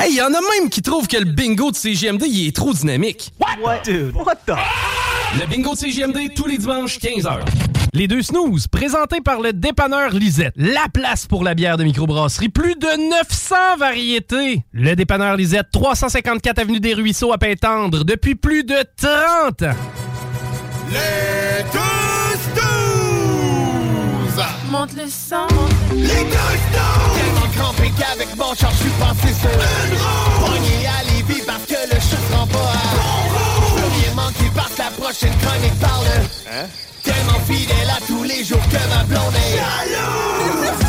Hey, y en a même qui trouvent que le bingo de CGMD il est trop dynamique. What? Dude, what the? Le bingo de CGMD tous les dimanches 15h. Les deux snooze, présentés par le dépanneur Lisette. La place pour la bière de microbrasserie. Plus de 900 variétés. Le dépanneur Lisette, 354 Avenue des Ruisseaux à Pintendre, depuis plus de 30 ans. Les deux snooze! Monte le sang. Les deux snooze! Mon char, je suis passé sur une roue. Pogné à Lévis parce que le chat se rend pas à bon rouge. Je peux rien manquer parce que la prochaine chronique parle. Hein? Tellement fidèle à tous les jours que ma blonde est.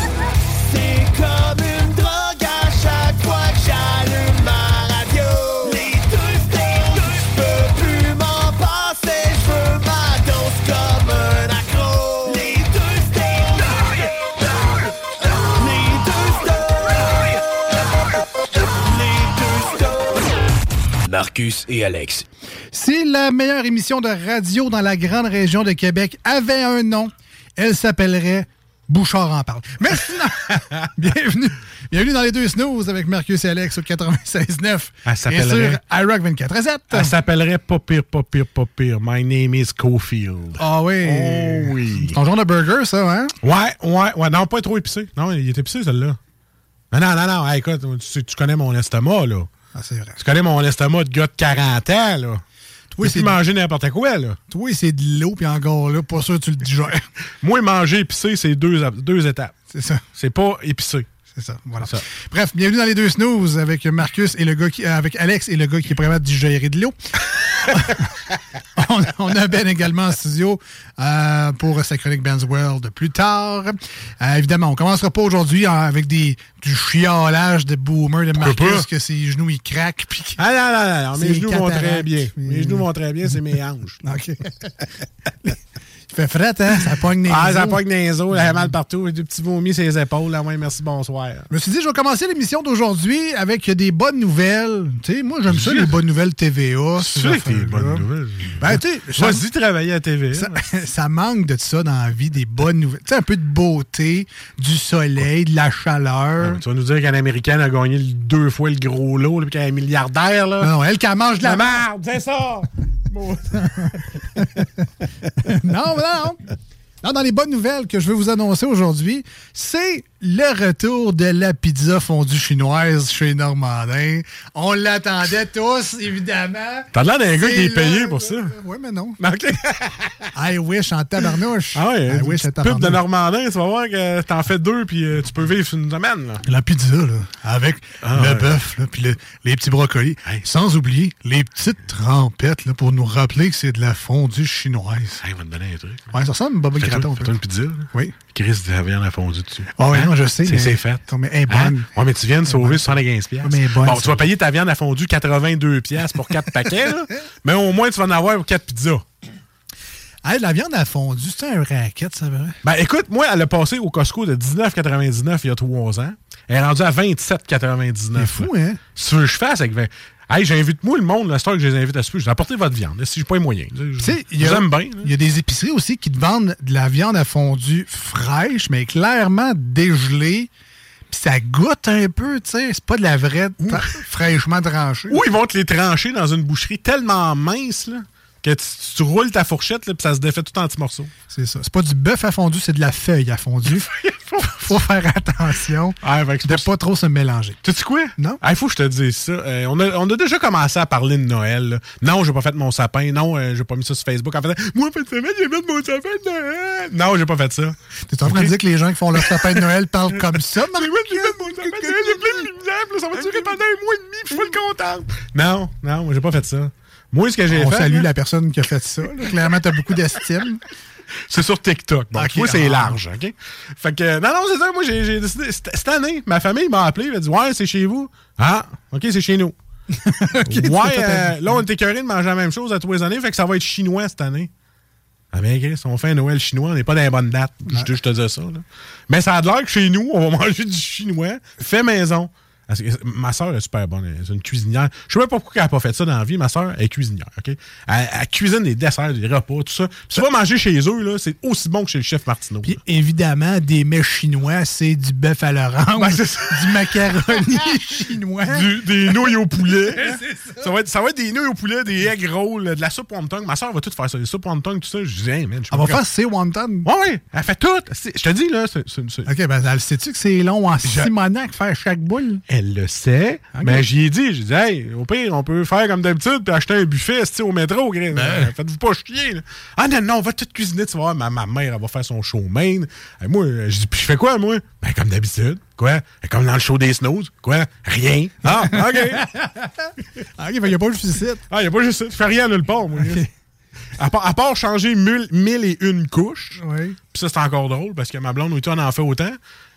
Marcus et Alex. Si la meilleure émission de radio dans la grande région de Québec avait un nom, elle s'appellerait Bouchard en parle. Merci. bienvenue. Bienvenue dans les deux snooze avec Marcus et Alex au 96.9. Elle Et s'appellerait- sur iRock 24 Elle s'appellerait pas pire, pas pire, pas pire. My name is Cofield. Ah oui. Oh oui. Ton genre de burger, ça, hein? Ouais, ouais, ouais. Non, pas trop épicé. Non, il est épicé, celle-là. Non, non, non, non. Hey, écoute, tu connais mon estomac, là. Ah, c'est vrai. Tu connais mon estomac de gars de 40 ans, là. C'est- manger n'importe quoi, là. Toi, c'est de l'eau, puis encore là, pas sûr que tu le digères. Moi, manger épicé, c'est deux, deux étapes. C'est ça. C'est pas épicé. C'est ça, voilà. C'est ça. Bref, bienvenue dans les deux snooze avec Marcus et le gars qui, euh, avec Alex et le gars qui est prêt à digérer de l'eau. on, on a Ben également en studio euh, pour sa chronique Ben's World plus tard. Euh, évidemment, on commencera pas aujourd'hui hein, avec des, du chiolage de boomer de Marcus que ses genoux ils craquent. Ah non, non, non, non. Mes genoux vont très bien. Mes genoux vont très bien, c'est mes hanches. OK. Fait fret, hein? Ça pogne les Ah, ça pogne les os, là, mal partout, des petits vomis sur les épaules. Là, ouais, merci, bonsoir. Je me suis dit, je vais commencer l'émission d'aujourd'hui avec des bonnes nouvelles. Tu sais, moi, j'aime ça, les bonnes nouvelles TVA. ces C'est vrai que t'es affaires-là. bonne nouvelle. Ben, tu sais, Vas-y travailler à TV. Ça, ça manque de ça dans la vie, des bonnes nouvelles. Tu sais, un peu de beauté, du soleil, de la chaleur. Tu vas nous dire qu'un Américaine a gagné deux fois le gros lot, puis qu'elle est milliardaire, là. Non, elle, qu'elle mange de la La merde, c'est ça! non, non. Non, dans les bonnes nouvelles que je veux vous annoncer aujourd'hui, c'est le retour de la pizza fondue chinoise chez Normandin. On l'attendait tous, évidemment. T'as l'air d'un gars C'est qui est payé pour ça. Oui, mais non. OK. I wish en tabarnouche. Ah ouais, I une wish en de. Normandin, tu vas voir que t'en fais deux, puis euh, tu peux vivre une semaine, là. La pizza, là, avec Ah, le ouais. bœuf, là, puis le- les petits brocolis. Sans oublier les petites trempettes là, pour nous rappeler que c'est de la fondue chinoise. Hey, on va te donner un truc. Ouais, ça ressemble à Fais-toi graton. fais-toi une pizza, là. Oui. Chris de la viande à fondue dessus. Ah ouais, Hein? Non, je sais, C'est fait. est bonne. Hein? Ouais, mais tu viens de sauver 75 pièces. bonne, Bon, tu vas payer ta viande à fondue 82 pièces pour 4 paquets, là. Mais au moins, tu vas en avoir pour 4 pizzas. Hey, la viande à fondue, c'est un racket, ça, vrai? Ben écoute, moi, elle a passé au Costco de 19,99 il y a 3 ans. Elle est rendue à 27,99. C'est fou, hein? Veux que je fasse avec 20... Hey, j'invite moi le monde, la star que je les invite à souper. Je vais apporter votre viande, si j'ai pas les moyens. Je, Tu sais, il je y, vous a- aime bien. il y a des épiceries aussi qui te vendent de la viande à fondue fraîche, mais clairement dégelée. Puis ça goûte un peu, tu sais. C'est pas de la vraie fraîchement tranchée. Ou ils vont te les trancher dans une boucherie tellement mince, là. Que tu, tu roules ta fourchette, là, puis ça se défait tout en petits morceaux. C'est ça. C'est pas du bœuf à fondu, c'est de la feuille à fondu. faut faire attention Ah, de pas trop se mélanger. Tu sais quoi? Non. Il faut que je te dise ça. Euh, on, a, on a déjà commencé à parler de Noël. là. Non, j'ai pas fait mon sapin. Non, euh, j'ai pas mis ça sur Facebook. En fait, moi, fait, semaine, j'ai mis mon sapin de Noël. Non, j'ai pas fait ça. T'es en train de dire que les gens qui font leur sapin de Noël parlent comme ça? Mais moi, j'ai fait mon sapin de Noël. J'ai plein de lumière. Ça va durer pendant un mois et demi. puis Je suis full content. Non, non, j'ai pas fait ça. Moi, ce que j'ai On fait. salue là, la personne qui a fait ça. là. Clairement, t'as beaucoup d'estime. C'est sur TikTok. Ok, moi, c'est ah. large, OK? Fait que, non, non, c'est ça. Moi, j'ai décidé. Cette année, ma famille m'a appelé. Elle a dit, ouais, c'est chez vous. Ah, OK, c'est chez nous. ouais, euh, là, on était écœurés de manger la même chose à tous les années. Fait que ça va être chinois cette année. Ah, ben, Chris, on fait un Noël chinois, on n'est pas dans les bonnes dates. Je, te- je te dis ça, là. Mais ça a l'air que chez nous, on va manger du chinois fait maison. Parce que Ma soeur est super bonne. Elle est une cuisinière. Je sais même pas pourquoi elle n'a pas fait ça dans la vie. Ma soeur est cuisinière. OK? Elle, elle cuisine des desserts, des repas, tout ça. Tu vas manger chez eux, là, c'est aussi bon que chez le chef Martineau. Puis évidemment, des mets chinois, c'est du bœuf à l'orange, c'est du macaroni chinois. Du- des nouilles au poulet. ça. va être, ça va être des nouilles au poulet, des egg rolls, de la soupe wonton. Ma soeur va tout faire ça. Des soupes wonton, tout ça. Je dis, hey, man, je pas va faire c'est wonton. Ouais, ouais, elle fait tout. C'est- Je te dis, là, c'est- c'est- c'est- OK, ben, elle sais-tu que c'est long en Simonac faire chaque boule? Elle le sait. Mais j'y ai dit, j'ai dit, hey, au pire, on peut faire comme d'habitude puis acheter un buffet au métro. Gris. Euh, Faites-vous pas chier. là. Ah non, non, on va tout cuisiner. Tu vas voir, ma, ma mère, elle va faire son show main. Et moi, euh, je dis, puis je fais quoi, moi? Ben, comme d'habitude. Quoi? Comme dans le show des snooze. Quoi? Rien. Ah, OK. Ah, OK, il n'y a pas le suicide. Ah, y a pas juste ça. Je fais rien nulle part, moi. À part, à part changer mille, mille et une couches. Oui. Puis ça, c'est encore drôle parce que ma blonde, oui, toi, on en fait autant.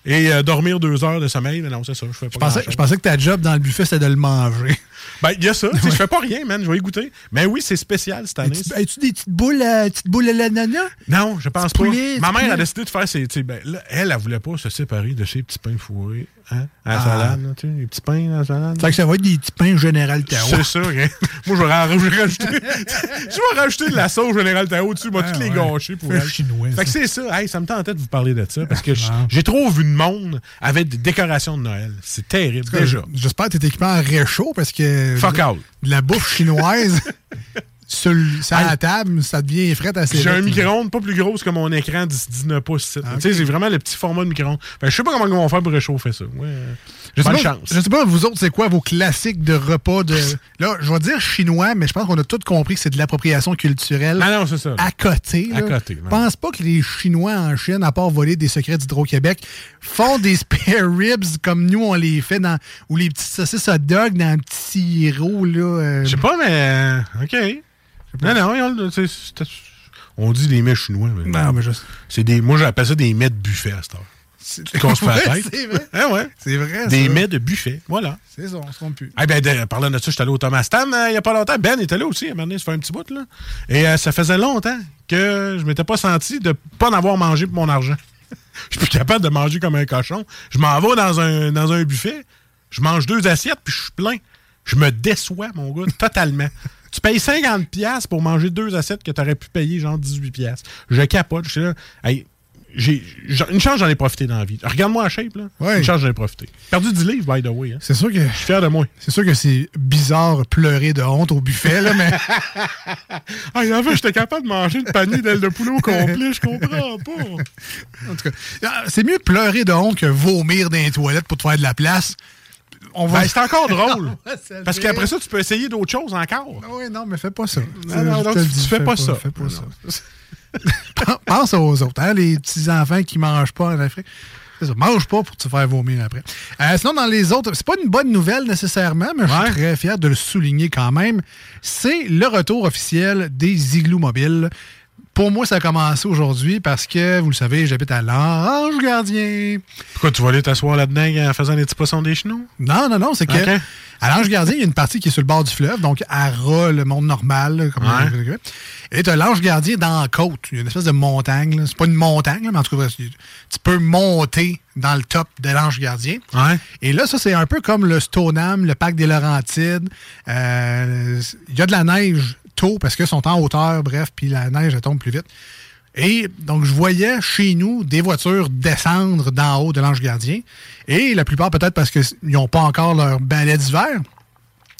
Et euh, dormir deux heures de sommeil, mais non, c'est ça. Je fais pas Je pensais, je pensais que ta job dans le buffet, c'était de le manger. Ben, il y a ça. Tu sais, Je fais pas rien, man. Je vais y goûter. Mais oui, c'est spécial cette année. As-tu as-tu des petites boules, à, petites boules à l'ananas? Non, je pense pas. poulet, Ma mère a décidé de faire ses. Ben, là, elle, elle voulait pas se séparer de ses petits pains fourrés. Hein, à la Ah. salade, là, tu sais, les petits pains à la salade. Fait que ça va être des petits pains Général Tao. C'est ça, hein. Moi, je vais, rajouter. je vais rajouter de la sauce Général Tao dessus. Je vais Ouais, toutes les gâcher pour Fait elle. chinois, Fait que c'est ça. Hey, ça me tentait de vous parler de ça parce que j'ai trop vu de monde avec des décorations de Noël. C'est terrible, déjà. J'espère que t'es équipé en réchaud parce que. Fuck out. De la bouffe chinoise sur, sur la table, ça devient frais assez J'ai un micro-ondes pas plus gros que mon écran 10 19 pouces. Ah, Tu sais, c'est vraiment le petit format de micro-ondes. Je sais pas comment ils vont faire pour réchauffer ça. Ouais. Je sais, Bonne pas, chance. je sais pas, vous autres, c'est quoi vos classiques de repas de. Là, je vais dire chinois, mais je pense qu'on a tous compris que c'est de l'appropriation culturelle. Ah non, c'est ça. À côté. À là. côté, Je pense pas que les Chinois en Chine, à part voler des secrets d'Hydro-Québec, font des spare ribs comme nous, on les fait dans. ou les petites saucisses hot dog dans un petit sirop, là. euh, Je sais pas, mais. euh, OK. Non, non, on, c'est- c'est- on dit des mets chinois. Mais Non, mais je. c'est des, moi, j'appelle ça des mets de buffet à cette heure. C'est Qu'on se fait la Ouais, tête. c'est vrai. Hein, ouais. C'est vrai. Des ça. mets de buffet. Voilà. C'est ça, on se trompe plus. Eh ben, de- parlant de ça, je suis allé au Thomas Stam euh, il y a pas longtemps. Ben était là aussi, à un moment donné, ça fait un petit bout, là. Et euh, ça faisait longtemps que je m'étais pas senti de pas en avoir mangé pour mon argent. Je suis plus capable de manger comme un cochon. Je m'en vais dans un, dans un buffet, je mange deux assiettes, puis je suis plein. Je me déçois, mon gars, totalement. Tu payes 50$ piastres pour manger deux assiettes que tu aurais pu payer genre 18$. piastres. Je capote. Je suis là. Hey, j'ai, une chance, j'en ai profité dans la vie. Regarde-moi la shape, là. Ouais. Une chance, j'en ai profité. Perdu 10 livres, by the way. hein. C'est sûr que. Je suis fier de moi. C'est sûr que c'est bizarre pleurer de honte au buffet, là, mais. Ah, en fait, j'étais capable de manger le panier d'ailes de poulet au complet, je comprends pas. En tout cas, ah, c'est mieux pleurer de honte que vomir dans les toilettes pour te faire de la place. On va. Ben, c'est encore drôle. Parce qu'après ça, tu peux essayer d'autres choses encore. Ah oui, non, mais fais pas ça. Non, non, tu- fais pas ça. Fais pas ça. Pense aux autres, hein, les petits-enfants qui mangent pas en Afrique. Ça, mange pas pour te faire vomir après. Euh, sinon, dans les autres, c'est pas une bonne nouvelle nécessairement, mais je suis très fier de le souligner quand même. C'est le retour officiel des igloos mobiles. Pour moi, ça a commencé aujourd'hui parce que, vous le savez, j'habite à l'Ange Gardien. Pourquoi tu vas aller t'asseoir là-dedans en faisant des petits poissons des chenous? Non, non, non, c'est que à l'Ange Gardien, il y a une partie qui est sur le bord du fleuve, donc à ras, le monde normal. Comme Ouais. Et tu as l'Ange Gardien dans la côte. Il y a une espèce de montagne. C'est pas une montagne, là, mais en tout cas, tu peux monter dans le top de l'Ange Gardien. Ouais. Et là, ça, c'est un peu comme le Stoneham, le parc des Laurentides. Euh, Il y a de la neige tôt parce qu'ils sont en hauteur, bref, puis la neige, elle tombe plus vite. Et donc, je voyais chez nous des voitures descendre d'en haut de l'Ange Gardien. Et la plupart, peut-être parce qu'ils n'ont pas encore leur balai d'hiver.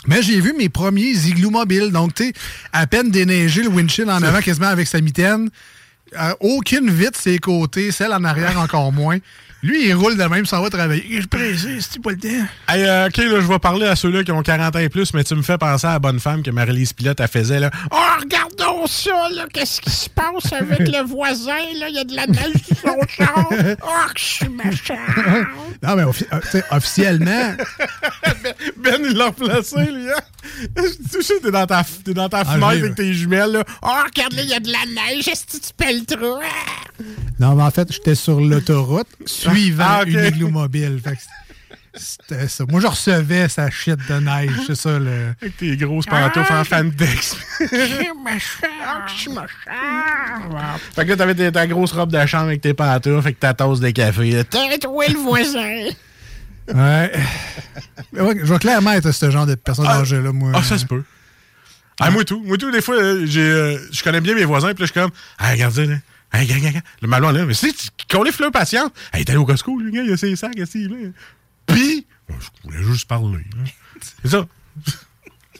Mais j'ai vu mes premiers igloos mobiles. Donc, tu sais, à peine déneigé le windshield en avant quasiment avec sa mitaine. Euh, aucune vitre ses côtés, celle en arrière encore moins. Lui, il roule de même, s'en va travailler. Je suis pressé, c'est pas le temps? Hey, euh, OK, là, je vais parler à ceux-là qui ont 40 ans et plus, mais tu me fais penser à la bonne femme que Marie-Lise Pilote, elle faisait, là. Oh, regardons ça, là. Qu'est-ce qui se passe avec le voisin, là? Il y a de la neige sur son char. Oh, que je suis méchant. Non, mais offi- euh, officiellement, Ben, il l'a replacé, lui, hein? Tu sais, t'es dans ta, t'es dans ta Ah, fenêtre avec tes jumelles, là. Oh, regarde, là, il y a de la neige. Est-ce que tu pelles le trou? Ah! non, mais en fait, j'étais sur l'autoroute suivant Ah, ok. une igloo mobile. Fait c'était ça. Moi, je recevais sa shit de neige. C'est ça, le. Avec tes grosses pantoufles en fandex. Je suis méchant. Que je suis méchant. fait que là, t'avais ta grosse robe de chambre avec tes pantoufles, avec ta tasse de café. T'es où est le voisin? Ouais. Je vais clairement être ce genre de personne âgée-là, moi. Ah, ça se peut. Ah, moi tout. Moi tout, des fois, euh, euh, je connais bien mes voisins, puis là, je suis comme, ah, regardez, là. Hey, gars, gars. Le malon, là, mais c'est, qu'on les fleurs patience. Hey, est allé au Costco, lui, gars, il a ses sacs, est, là? Puis, je voulais juste parler. C'est ça.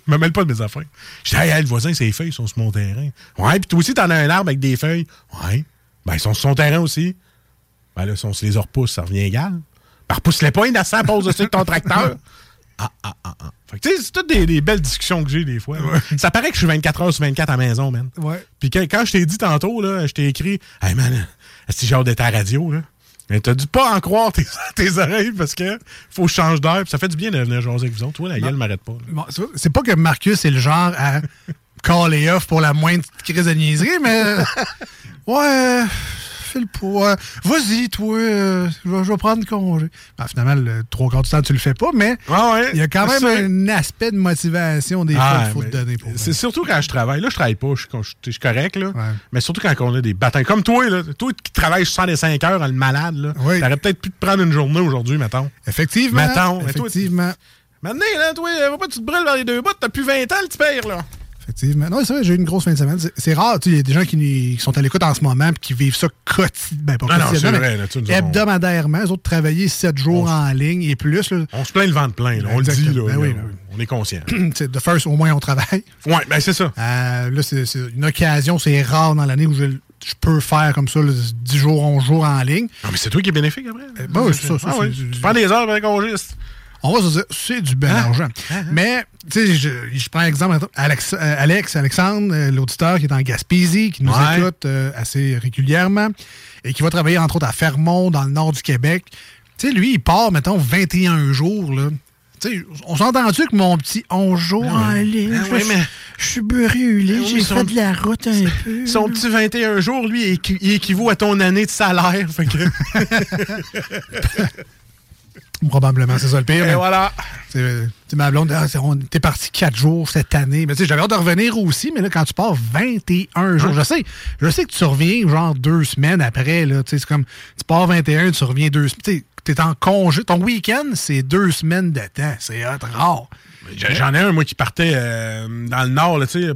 Je me mêle pas de mes affaires. Je dis, hey, le voisin, ses feuilles sont sur mon terrain. Ouais, puis toi aussi, t'en as un arbre avec des feuilles. Ouais. Ben, ils sont sur son terrain aussi. Ben là, si on se les repousse, ça revient égal. Ben, repousse-les pas, il ça pose dessus de ton tracteur. Ah, ah, ah, ah. Fait que, tu sais, c'est toutes des, des belles discussions que j'ai des fois. Ça paraît que je suis 24 heures sur 24 à la maison, man. Ouais. Puis quand, quand je t'ai dit tantôt, là, je t'ai écrit, hey man, c'est genre d'être à la radio, là. Mais t'as dû pas en croire tes, tes oreilles parce que faut que je change. Puis ça fait du bien de venir jaser avec vous autres. Toi, la gueule m'arrête pas. Bon, c'est- pas que Marcus est le genre à caller off pour la moindre crise de niaiserie, mais. euh, ouais, euh, le poids. Vas-y, toi, euh, je vais je vais prendre congé. Ben, finalement, le trois quarts du temps, tu le fais pas, mais Ah ouais, il y a quand même un aspect de motivation des fois Ah, qu'il faut te donner pour C'est surtout quand je travaille. Là, je travaille pas. Je suis con- je je suis correct, là. Ouais. Mais surtout quand on a des batailles. Comme toi, là. Toi qui travailles 65 heures, le malade, là. Oui. T'aurais peut-être pu te prendre une journée aujourd'hui, mettons. Effectivement. Mettons, effectivement. Maintenant, là, toi, va pas tu te brûles vers les deux bouts. T'as plus 20 ans, le petit père, là. Effectivement. Non, c'est vrai, j'ai eu une grosse fin de semaine. C'est- rare, tu sais, il y a des gens qui, qui sont à l'écoute en ce moment et qui vivent ça quotidiennement. Ben, Ah non, quotidiennement, tu nous avons- hebdomadairement. Les autres travailler 7 jours en ligne et plus. là. On se plaint le ventre plein, là. On le dit, là. Ben oui, ben oui. On est conscient. De first, au moins, on travaille. ouais, ben c'est ça. Euh, là, c'est une occasion, c'est rare dans l'année où je, je peux faire comme ça, là, 10 jours, 11 jours en ligne. Non, mais c'est toi qui es bénéfique après. ben oui, c'est ça, ça, Ah oui. Tu prends des heures avec un congiste. On va se dire, c'est du bel Hein? argent. Mais, tu sais, je, je prends exemple, Alex, euh, Alex Alexandre, euh, l'auditeur qui est en Gaspésie, qui nous Ouais. écoute euh, assez régulièrement et qui va travailler, entre autres, à Fermont, dans le nord du Québec. Tu sais, lui, il part, mettons, 21 jours, là. Tu sais, on s'entend-tu que mon petit 11 jours? En ligne, Ah je, oui, mais- je suis oui, j'ai fait de la route un peu. Son petit 21 jours, lui, il équivaut à ton année de salaire. Fait que... Probablement, c'est ça le pire. Et mais- voilà. Tu ma blonde, ah, t'es parti quatre jours cette année. Mais tu sais, j'avais hâte de revenir aussi, mais là, quand tu pars 21 jours, je sais, je sais que tu reviens genre deux semaines après, là. Tu sais, c'est comme, tu pars 21, tu reviens deux semaines. T'es en congé. Ton week-end, c'est deux semaines de temps. C'est rare. J'en ai un, moi, qui partait euh, dans le nord, là, tu sais,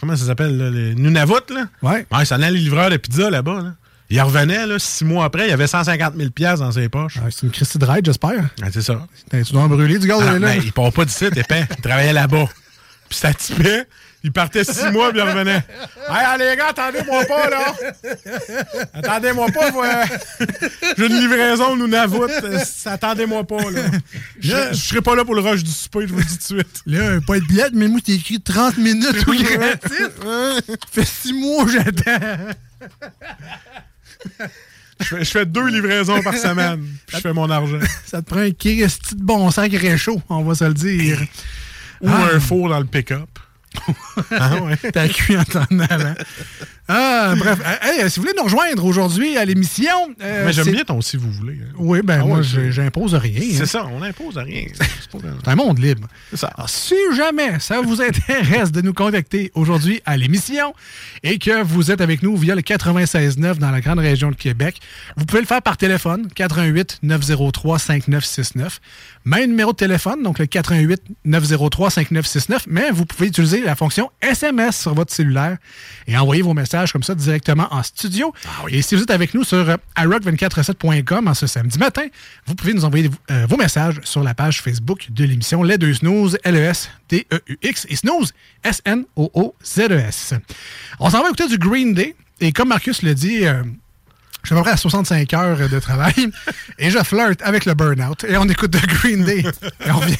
comment ça s'appelle, les Nunavut, là? Ouais. Ouais, ça allait livreur de pizza là-bas, là. Il revenait, là, six mois après, il avait 150 000 piastres dans ses poches. Ah, c'est une Christy de ride, j'espère. C'est ça. Ben, Tu dois en brûler du gaz, Ah, là. mais il part pas d'ici, épais. Il travaillait là-bas. Puis ça typait. Il partait six mois, puis il revenait. Hey, les gars, attendez-moi pas, là. Attendez-moi pas, voilà. J'ai une livraison, nous Navut. Attendez-moi pas, là. Je je serai pas là pour le rush du souper, je vous le dis tout de suite. Là, pas de billette, mais moi, t'es écrit 30 minutes au gratis. fait six mois, j'attends. Je fais, je fais deux livraisons par semaine, puis je fais mon argent. Ça te prend un Christy de bon sac réchaud, on va se le dire. Ou Ah. un four dans le pick-up. ah ouais. T'as cuit en t'en allant. Ah, bref. Euh, hey, si vous voulez nous rejoindre aujourd'hui à l'émission. euh, Mais j'aime bien ton si vous voulez. Oui, ben Ah moi, ouais, j'impose rien. C'est hein. ça, on n'impose rien. C'est un monde libre. C'est ça. Alors, si jamais ça vous intéresse de nous contacter aujourd'hui à l'émission et que vous êtes avec nous via le 96.9 dans la grande région de Québec, vous pouvez le faire par téléphone, 88 903 5969. Même numéro de téléphone, donc le 88 903 5969, mais vous pouvez utiliser la fonction SMS sur votre cellulaire et envoyer vos messages message comme ça directement en studio. Et si vous êtes avec nous sur euh, iRock247.com en ce samedi matin, vous pouvez nous envoyer euh, vos messages sur la page Facebook de l'émission Les Deux Snooze, L-E-S-D-E-U-X et Snooze, S-N-O-O-Z-E-S. On s'en va écouter du Green Day. Et comme Marcus le dit, euh, je suis à peu près à 65 heures de travail et je flirte avec le burn-out. Et on écoute de Green Day. Et on revient.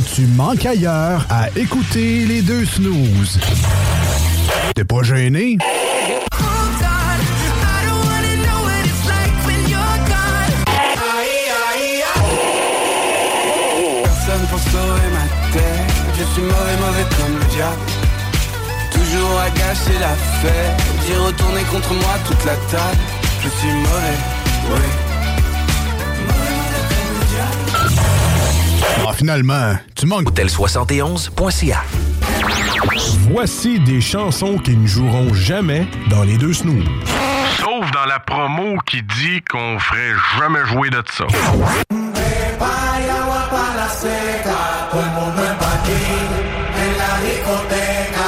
Tu manques ailleurs à écouter les deux snooze. T'es pas gêné? Personne pour sauver ma tête Je suis mauvais, mauvais comme le diable. Toujours à gâcher la fête. D'y retourner contre moi toute la table. Je suis mauvais, oui Ah, finalement, tu manques. Hôtel71.ca Voici des chansons qui ne joueront jamais dans les deux snooze. Sauf dans la promo qui dit qu'on ferait jamais jouer de ça. Hay agua para la seca, todo el mundo en patín, en la discoteca.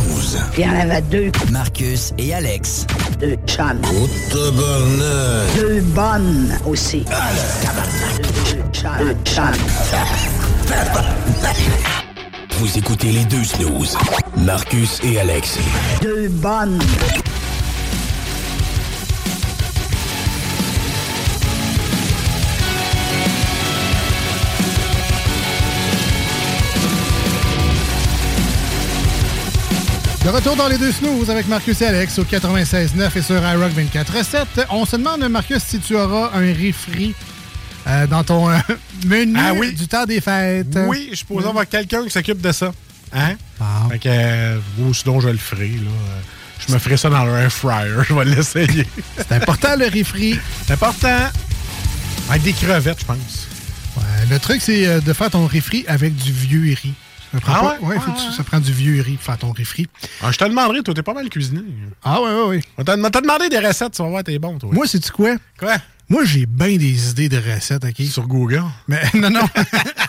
Il y en avait deux. Marcus et Alex. Deux chums. Oh, tabarnak. Deux bonnes aussi. Deux, deux chums. Deux chums. Vous écoutez les deux snooze. Marcus et Alex. Deux bonnes. De retour dans les deux snooze avec Marcus et Alex au 96.9 et sur iRock 24.7. On se demande, Marcus, si tu auras un refri euh, dans ton euh, menu Ah oui. du temps des fêtes. Oui, je suppose avoir quelqu'un qui s'occupe de ça. Hein? Fait que, euh, ou sinon, je le ferai. Là. Je me ferai ça dans un fryer. Je vais l'essayer. C'est important, le refri. C'est important. Avec des crevettes, je pense. Ouais, le truc, c'est euh, de faire ton refri avec du vieux riz. Ça prend, Ah pas- ouais? faut tu- ça prend du vieux riz pour faire ton refri. Ah, je te demanderai, toi, t'es pas mal cuisiné. Ah ouais, ouais, ouais. On t'a on t'a demandé des recettes, tu vas voir, t'es bon, toi. Moi, c'est-tu quoi? Quoi? Moi, j'ai bien des idées de recettes, OK? Sur Google? Mais non, non.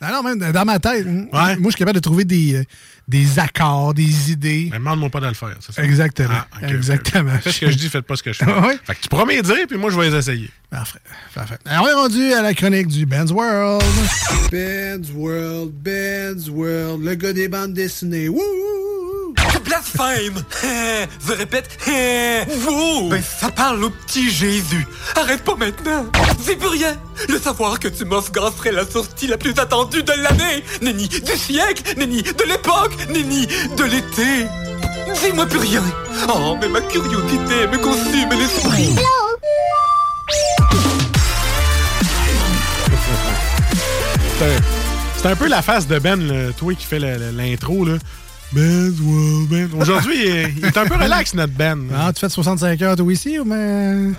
non, non, même dans ma tête. Moi, je suis capable de trouver des, euh, des accords, des idées. Mais demande-moi pas de le faire, c'est ça? Exactement. Ah. Exactement. Faites ce que je dis, faites pas ce que je fais. Ouais. Fait que tu pourras m'y dire, puis moi, je vais les essayer. Parfait. Parfait. Alors, on est rendu à la chronique du Ben's World. Ben's World, Ben's World, le gars des bandes dessinées. Wouh! Tu blasphèmes Je répète, wow. Ben ça parle au petit Jésus. Arrête pas maintenant. C'est plus rien. Le savoir que tu m'offres serait la sortie la plus attendue de l'année. Nenni du siècle, nenni de l'époque, nenni de l'été. Dis-moi plus rien. Oh, mais ma curiosité me consume l'esprit. C'est un, c'est un peu la face de Ben, le, toi qui fait l'intro, là. Ben's World, Ben. Aujourd'hui, il, est- un peu relax, notre Ben. Ah, tu fais de 65 heures, toi, ici, ou mais...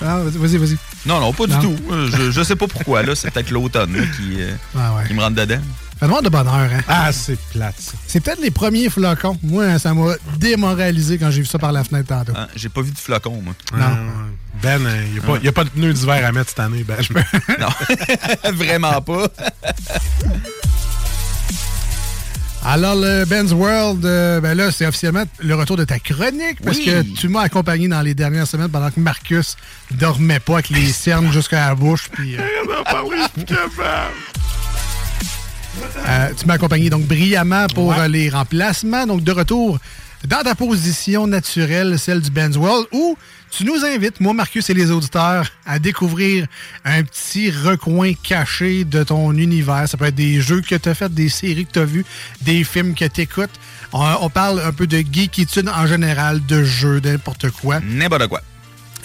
Ah, vas-y, vas-y. Non, non, pas du Non. tout. Euh, Je, je sais pas pourquoi, là. C'est peut-être l'automne qui, euh, Ah ouais. qui me rentre dedans. Fais-moi de bonheur, hein? Ah, c'est plate, ça. C'est peut-être les premiers flocons. Moi, ça m'a démoralisé quand j'ai vu ça par la fenêtre tantôt. Hein, J'ai pas vu de flocon, moi. Non. Ben, euh, il n'y a, Ah. a pas de pneus d'hiver à mettre cette année, Ben. non. Vraiment pas. Alors, le Ben's World, euh, ben là, c'est officiellement le retour de ta chronique parce Oui. que tu m'as accompagné dans les dernières semaines pendant que Marcus dormait pas avec les cernes jusqu'à la bouche. Puis, euh, euh, tu m'as accompagné donc brillamment pour les remplacements. Donc, de retour dans ta position naturelle, celle du Ben's World, où tu nous invites, moi, Marcus et les auditeurs, à découvrir un petit recoin caché de ton univers. Ça peut être des jeux que tu as fait, des séries que tu as vues, des films que tu écoutes. On, on parle un peu de geekitude en général, de jeux, de n'importe quoi. N'importe quoi.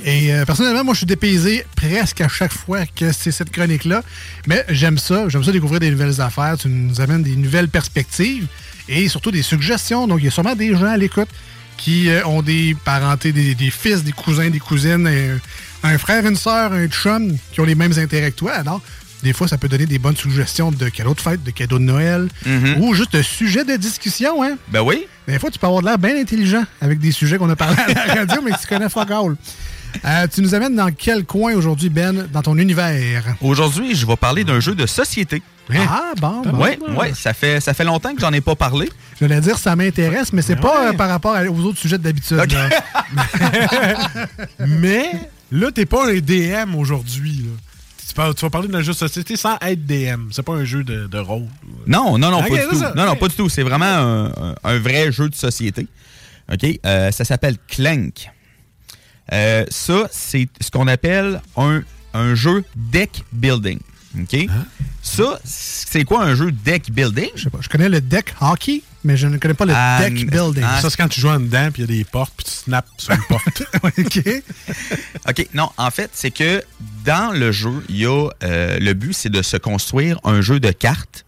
Et euh, personnellement, moi, je suis dépaysé presque à chaque fois que c'est cette chronique-là. Mais j'aime ça. J'aime ça découvrir des nouvelles affaires. Tu nous amènes des nouvelles perspectives et surtout des suggestions. Donc, il y a sûrement des gens à l'écoute qui euh, ont des parentés, des, des fils, des cousins, des cousines, euh, un frère, une sœur, un chum qui ont les mêmes intérêts que toi. Alors, des fois, ça peut donner des bonnes suggestions de cadeaux de fête, de cadeaux de Noël Mhm. ou juste de sujets de discussion. Hein? Ben oui. Des fois, tu peux avoir de l'air bien intelligent avec des sujets qu'on a parlé à la radio, mais que tu connais fuck all. Euh, tu nous amènes dans quel coin aujourd'hui, Ben, dans ton univers? Aujourd'hui, je vais parler d'un jeu de société. Ah, bon, bon. Ouais, ouais, ça fait, ça fait longtemps que j'en ai pas parlé. J'allais dire ça m'intéresse, mais c'est pas euh, par rapport à- aux autres sujets d'habitude. Mais là, t'es pas un DM aujourd'hui. Tu, vas parler d'un jeu de société sans être DM. C'est pas un jeu de, de rôle. Non, non, non, pas du tout. ça. Non, non, pas du tout. C'est vraiment un vrai jeu de société. OK? Euh, ça s'appelle Clank. Euh, ça, c'est ce qu'on appelle un, un jeu deck building. OK? Hein? Ça, c'est quoi un jeu deck building? Je sais pas. Je connais le deck hockey, mais je ne connais pas le Ah, deck building. ah, Ça, c'est quand tu joues en dedans, puis il y a des portes, puis tu snaps sur une porte. OK. OK, non, en fait, c'est que dans le jeu, il y a euh, le but, c'est de se construire un jeu de cartes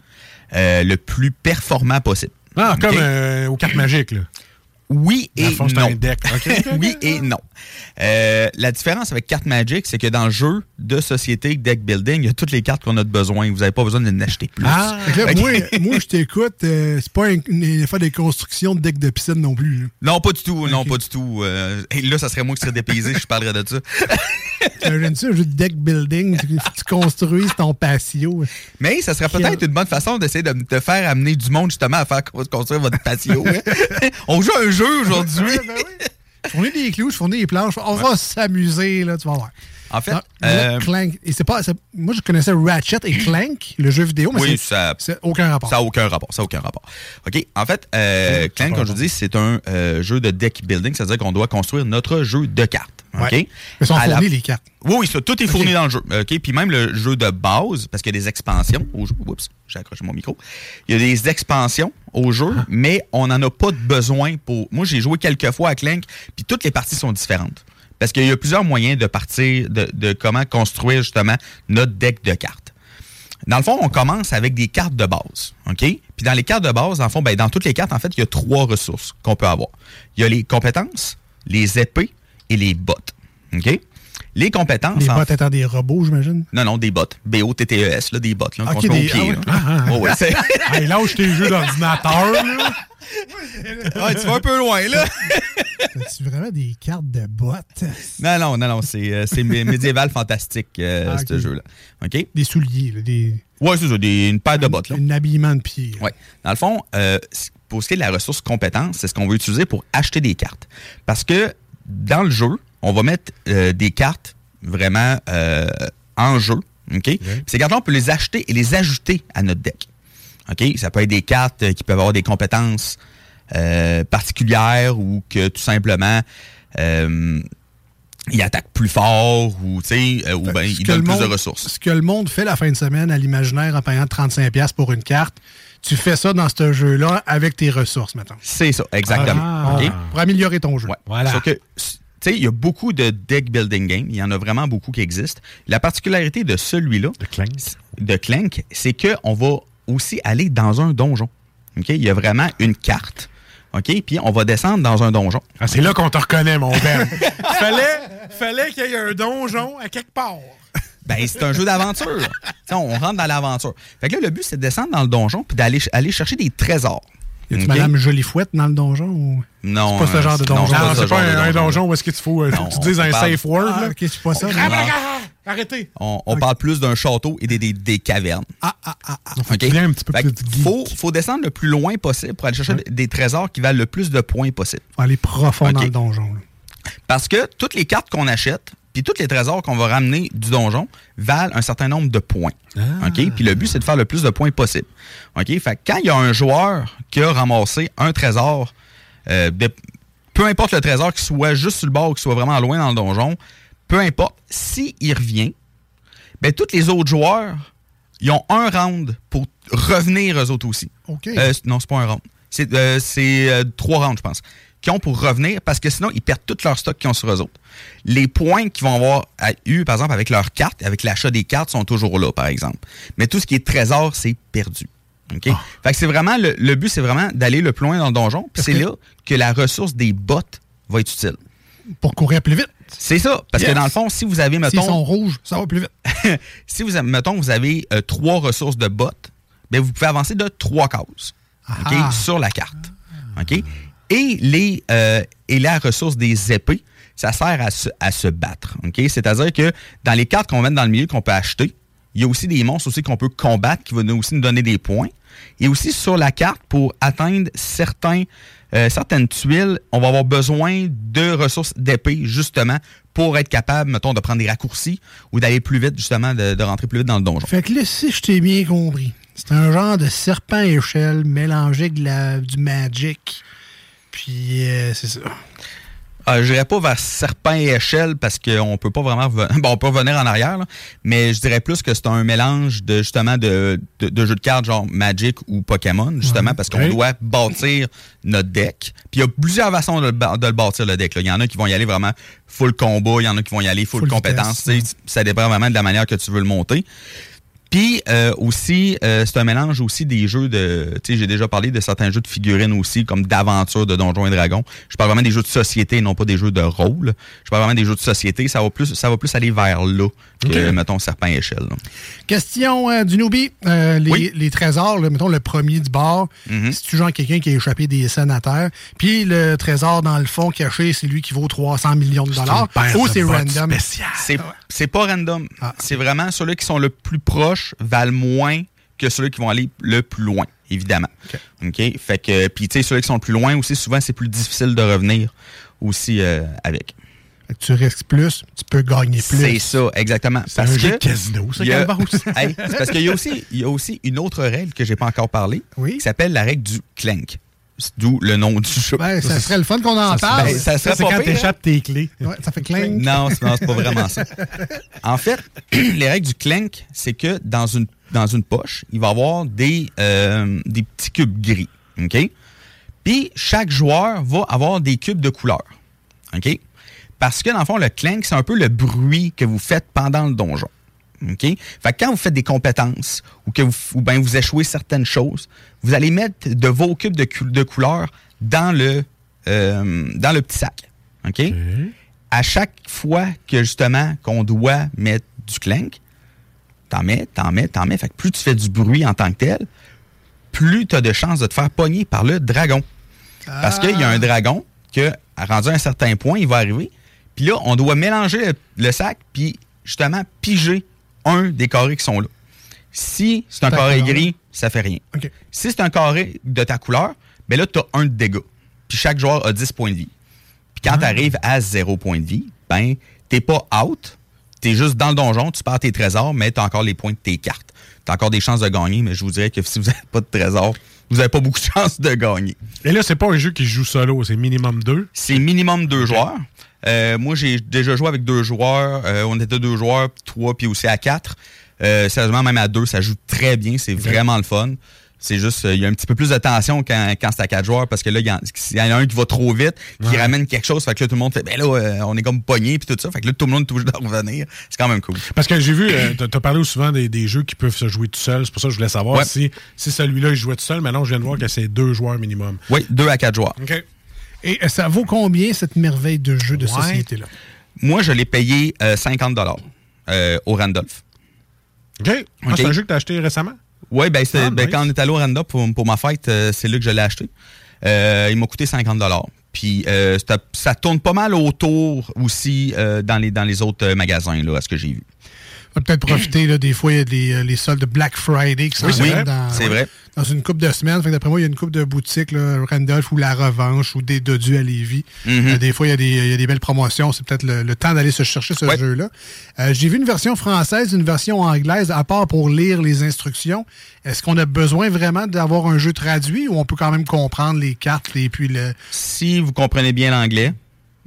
euh, le plus performant possible. Ah, comme euh, aux cartes magiques, là. Oui et fond, non. un deck. OK. oui et non. Euh, la différence avec carte Magic, c'est que dans le jeu de société deck building, il y a toutes les cartes qu'on a de besoin. Vous n'avez pas besoin d'en acheter plus. Ah, là, moi, moi, je t'écoute. euh, c'est pas un, une affaire de construction de deck de piscine non plus. là. Non, pas du tout. Non, pas du tout. Euh, et là, ça serait moi qui serais dépaysé, je parlerais de ça. T'imagines ça, un jeu de deck building? Tu, tu construis ton patio. Mais ça serait peut-être une bonne façon d'essayer de te faire amener du monde justement à faire construire votre patio. hein. On joue à un jeu aujourd'hui. Je fournis des clous, je fournis des planches. On va s'amuser, là, tu vas voir. En fait, Non, euh, Clank. Et c'est pas, moi, je connaissais Ratchet et Clank, le jeu vidéo, mais oui, ça c'est aucun rapport. Ça n'a aucun rapport. Ça a aucun rapport. OK. En fait, euh, Clank, comme je vous dis, c'est un euh, jeu de deck building. C'est-à-dire qu'on doit construire notre jeu de cartes. OK? Ouais. Mais sont la- fournis, les cartes. Oui, oui, ça, tout est fourni dans le jeu. OK? Puis même le jeu de base, parce qu'il y a des expansions au jeu. Oups, j'ai accroché mon micro. Il y a des expansions au jeu, Ah. mais on n'en a pas de besoin pour. Moi, j'ai joué quelques fois à Clank, puis toutes les parties sont différentes. Parce qu'il y a plusieurs moyens de partir, de, comment construire justement notre deck de cartes. Dans le fond, on commence avec des cartes de base. OK? Puis dans les cartes de base, dans le ben, dans toutes les cartes, en fait, il y a trois ressources qu'on peut avoir. Il y a les compétences, les épées et les bottes. Les compétences. En bottes étant des robots, j'imagine? Non, non, des bots. B-O-T-T-E-S, là, des bots, là, Ok, qu'on se met des- au pied, ah là. Ah, ah. Oh, ouais, c'est- Hey, lâche tes jeux d'ordinateur, là. Ouais, tu vas un peu loin, là. C'est vraiment des cartes de bottes? Non, non, non, non, c'est euh, c'est médiéval fantastique, euh, Ah, ce jeu-là. OK? Des souliers, là, des... Ouais, c'est ça, des- une paire de bottes, là. un habillement de pied. Ouais. Dans le fond, euh, pour ce qui est de la ressource compétence, c'est ce qu'on veut utiliser pour acheter des cartes. Parce que dans le jeu, on va mettre euh, des cartes vraiment euh, en jeu. OK? Ces cartes-là, on peut les acheter et les ajouter à notre deck. OK? Ça peut être des cartes euh, qui peuvent avoir des compétences euh, particulières ou que tout simplement euh, ils attaquent plus fort ou, tu sais, euh, ou ben, plus de ressources. Ce que le monde fait la fin de semaine à l'imaginaire en payant 35$ pour une carte, tu fais ça dans ce jeu-là avec tes ressources, maintenant. C'est ça, exactement. Ah. Pour améliorer ton jeu. Voilà. Sauf que, tu sais, il y a beaucoup de deck building games. Il y en a vraiment beaucoup qui existent. La particularité de celui-là, de Clank, c'est qu'on va aussi aller dans un donjon. OK? Il y a vraiment une carte. OK? Puis on va descendre dans un donjon. Ah, c'est là qu'on te reconnaît, mon Ben. fallait fallait qu'il y ait un donjon à quelque part. Ben, c'est un jeu d'aventure. On rentre dans l'aventure. Fait que là, le but, c'est de descendre dans le donjon puis d'aller aller chercher des trésors. Y a-tu OK? Madame Jolifouette dans le donjon? Ou... Non. C'est pas ce euh, genre de non, donjon. c'est Non, ce c'est pas un, un donjon. où est-ce que tu faut, euh, faut Non, tu dises un parle- safe word. Ah, là? ok, c'est pas ça. Arrêtez. On, on parle plus d'un château et des, des- des cavernes. Ah, ah, ah, ah. OK? qu'il y ait un petit peu plus de geek. faut, faut descendre le plus loin possible pour aller chercher des trésors qui valent le plus de points possible. Faut aller profond dans le donjon. là. Parce que toutes les cartes qu'on achète, puis tous les trésors qu'on va ramener du donjon valent un certain nombre de points. Ah. OK? Puis le but, c'est de faire le plus de points possible. OK? Fait que quand il y a un joueur qui a ramassé un trésor, euh, de- peu importe le trésor, qu'il soit juste sur le bord ou qu'il soit vraiment loin dans le donjon, peu importe, s'il revient, ben tous les autres joueurs, ils ont un round pour revenir eux autres aussi. OK. Euh, non, c'est pas un round. C'est c'est, euh, trois rounds, je pense, qui ont pour revenir parce que sinon, ils perdent tout leur stock qu'ils ont sur eux autres. Les points qu'ils vont avoir à- eu, par exemple, avec leurs cartes, avec l'achat des cartes, sont toujours là, par exemple. Mais tout ce qui est trésor, c'est perdu. OK? Fait que c'est vraiment, le, le but, c'est vraiment d'aller le plus loin dans le donjon. Puis c'est là que la ressource des bottes va être utile. Pour courir plus vite. C'est ça. Parce Yes. que dans le fond, si vous avez, S'ils mettons. sont rouges, ça va plus vite. si vous avez, mettons, vous avez euh, trois ressources de bottes, ben vous pouvez avancer de trois cases OK, Ah. sur la carte. OK? Et, les, euh, et la ressource des épées, ça sert à se, battre. C'est-à-dire que dans les cartes qu'on mettre dans le milieu qu'on peut acheter, il y a aussi des monstres aussi qu'on peut combattre qui vont aussi nous donner des points. Et aussi sur la carte, pour atteindre certains, euh, certaines tuiles, on va avoir besoin de ressources d'épée, justement, pour être capable, mettons, de prendre des raccourcis ou d'aller plus vite, justement, de, rentrer plus vite dans le donjon. Fait que là, si je t'ai bien compris, c'est un genre de serpent échelle mélangé de la- du magic. Puis, euh, c'est ça. Euh, je dirais pas vers serpent et échelle parce qu'on peut pas vraiment bon on peut revenir en arrière là, mais je dirais plus que c'est un mélange de justement de, de, de jeux de cartes genre Magic ou Pokémon justement parce qu'on doit bâtir notre deck. Puis il y a plusieurs façons de, de le bâtir le deck. Il y en a qui vont y aller vraiment full combat, il y en a qui vont y aller full, Full compétence. vitesse, Ça dépend vraiment de la manière que tu veux le monter. Puis euh, aussi, euh, c'est un mélange aussi des jeux de. Tu sais, j'ai déjà parlé de certains jeux de figurines aussi, comme d'aventure de Donjons et Dragons. Je parle vraiment des jeux de société, non pas des jeux de rôle. Je parle vraiment des jeux de société. Ça va plus, ça va plus aller vers là que, mettons, serpent et échelle. là. Question euh, du newbie. Euh, les, Oui. les trésors, là, mettons le premier du bord, si tu genre quelqu'un qui a échappé des scènes à terre, puis le trésor dans le fond caché, c'est lui qui vaut 300 millions de dollars, ou c'est random. C'est, c'est pas random. Ah. C'est vraiment ceux-là qui sont le plus proches valent moins que ceux qui vont aller le plus loin, évidemment. OK? Fait que, puis tu sais, ceux qui sont le plus loin aussi, souvent, c'est plus difficile de revenir aussi euh, avec. Tu risques plus, tu peux gagner plus. C'est ça, exactement. C'est un Parce jeu que de casino, ça, a- Calvas. Hey, c'est parce qu'il y a aussi, il y a aussi une autre règle que j'ai pas encore parlé, Oui. qui s'appelle la règle du clank. D'où le nom du jeu. Ben, ça serait le fun qu'on en parle. Ben, ça serait pas quand hein? t'échappes tes clés. Ouais, ça fait clink. Non, c'est non, c'est pas vraiment ça. En fait, les règles du clank, c'est que dans une, dans une poche, il va y avoir des, euh, des petits cubes gris. OK? Puis chaque joueur va avoir des cubes de couleur. OK? Parce que dans le fond, le clank, c'est un peu le bruit que vous faites pendant le donjon. OK? Fait que quand vous faites des compétences ou que vous, ou ben vous échouez certaines choses, vous allez mettre de vos cubes de, de couleurs dans le, euh, dans le petit sac. OK? À chaque fois que justement qu'on doit mettre du clank, t'en mets, t'en mets, t'en mets. Fait que plus tu fais du bruit en tant que tel, plus tu as de chances de te faire pogner par le dragon. Parce qu'il y a un dragon que, rendu à un certain point, il va arriver. Puis là, on doit mélanger le, le sac, puis justement piger un des carrés qui sont là. Si c'est un carré couleur. gris, ça fait rien. Si c'est un carré de ta couleur, ben là, tu as un de dégâts. Puis chaque joueur a 10 points de vie. Puis quand tu arrives à 0 points de vie, ben, t'es pas out. T'es juste dans le donjon, tu perds tes trésors, mais tu as encore les points de tes cartes. Tu as encore des chances de gagner, mais je vous dirais que si vous n'avez pas de trésor, vous n'avez pas beaucoup de chances de gagner. Et là, c'est pas un jeu qui se joue solo, c'est minimum deux. C'est minimum deux joueurs. Euh, moi, j'ai déjà joué avec deux joueurs. Euh, on était deux joueurs, trois, puis aussi à quatre. Euh, sérieusement, même à deux, ça joue très bien. C'est vraiment le fun. C'est juste, il y a un petit peu plus de tension quand, quand c'est à quatre joueurs parce que là, il y, en- il y en a un qui va trop vite, qui Ouais. ramène quelque chose. Fait que là, tout le monde fait, ben là, on est comme pogné, puis tout ça. Fait que là, tout le monde est obligé de revenir. C'est quand même cool. Parce que j'ai vu, euh, t'as t'as parlé souvent des, des jeux qui peuvent se jouer tout seul. C'est pour ça que je voulais savoir Ouais. si, si celui-là, il jouait tout seul. Maintenant, je viens de voir que c'est deux joueurs minimum. Oui, deux à quatre joueurs. OK. Et euh, ça vaut combien cette merveille de jeu de Ouais. société-là? Moi, je l'ai payé euh, 50 euh, au Randolph. OK. Ah, C'est un jeu que t'as acheté récemment? Oui, ben, Ah, ben, nice. quand on est allé au Randolph pour, pour ma fête, euh, c'est là que je l'ai acheté. Euh, il m'a coûté 50 Puis euh, ça, ça tourne pas mal autour aussi euh, dans, les, dans les autres euh, magasins, là, à ce que j'ai vu. On va peut-être profiter, là, des fois, il y a des, euh, les soldes de Black Friday qui s'en Oui, vrai. dans, C'est vrai. dans une coupe de semaines. Fait d'après moi, il y a une coupe de boutiques, là, Randolph ou La Revanche ou des Dodus à Lévis. Mhm. Euh, des fois, il y, a des, il y a des belles promotions. C'est peut-être le, le temps d'aller se chercher ce jeu-là. Euh, J'ai vu une version française, une version anglaise, à part pour lire les instructions. Est-ce qu'on a besoin vraiment d'avoir un jeu traduit ou on peut quand même comprendre les cartes et puis le... Si vous comprenez bien l'anglais,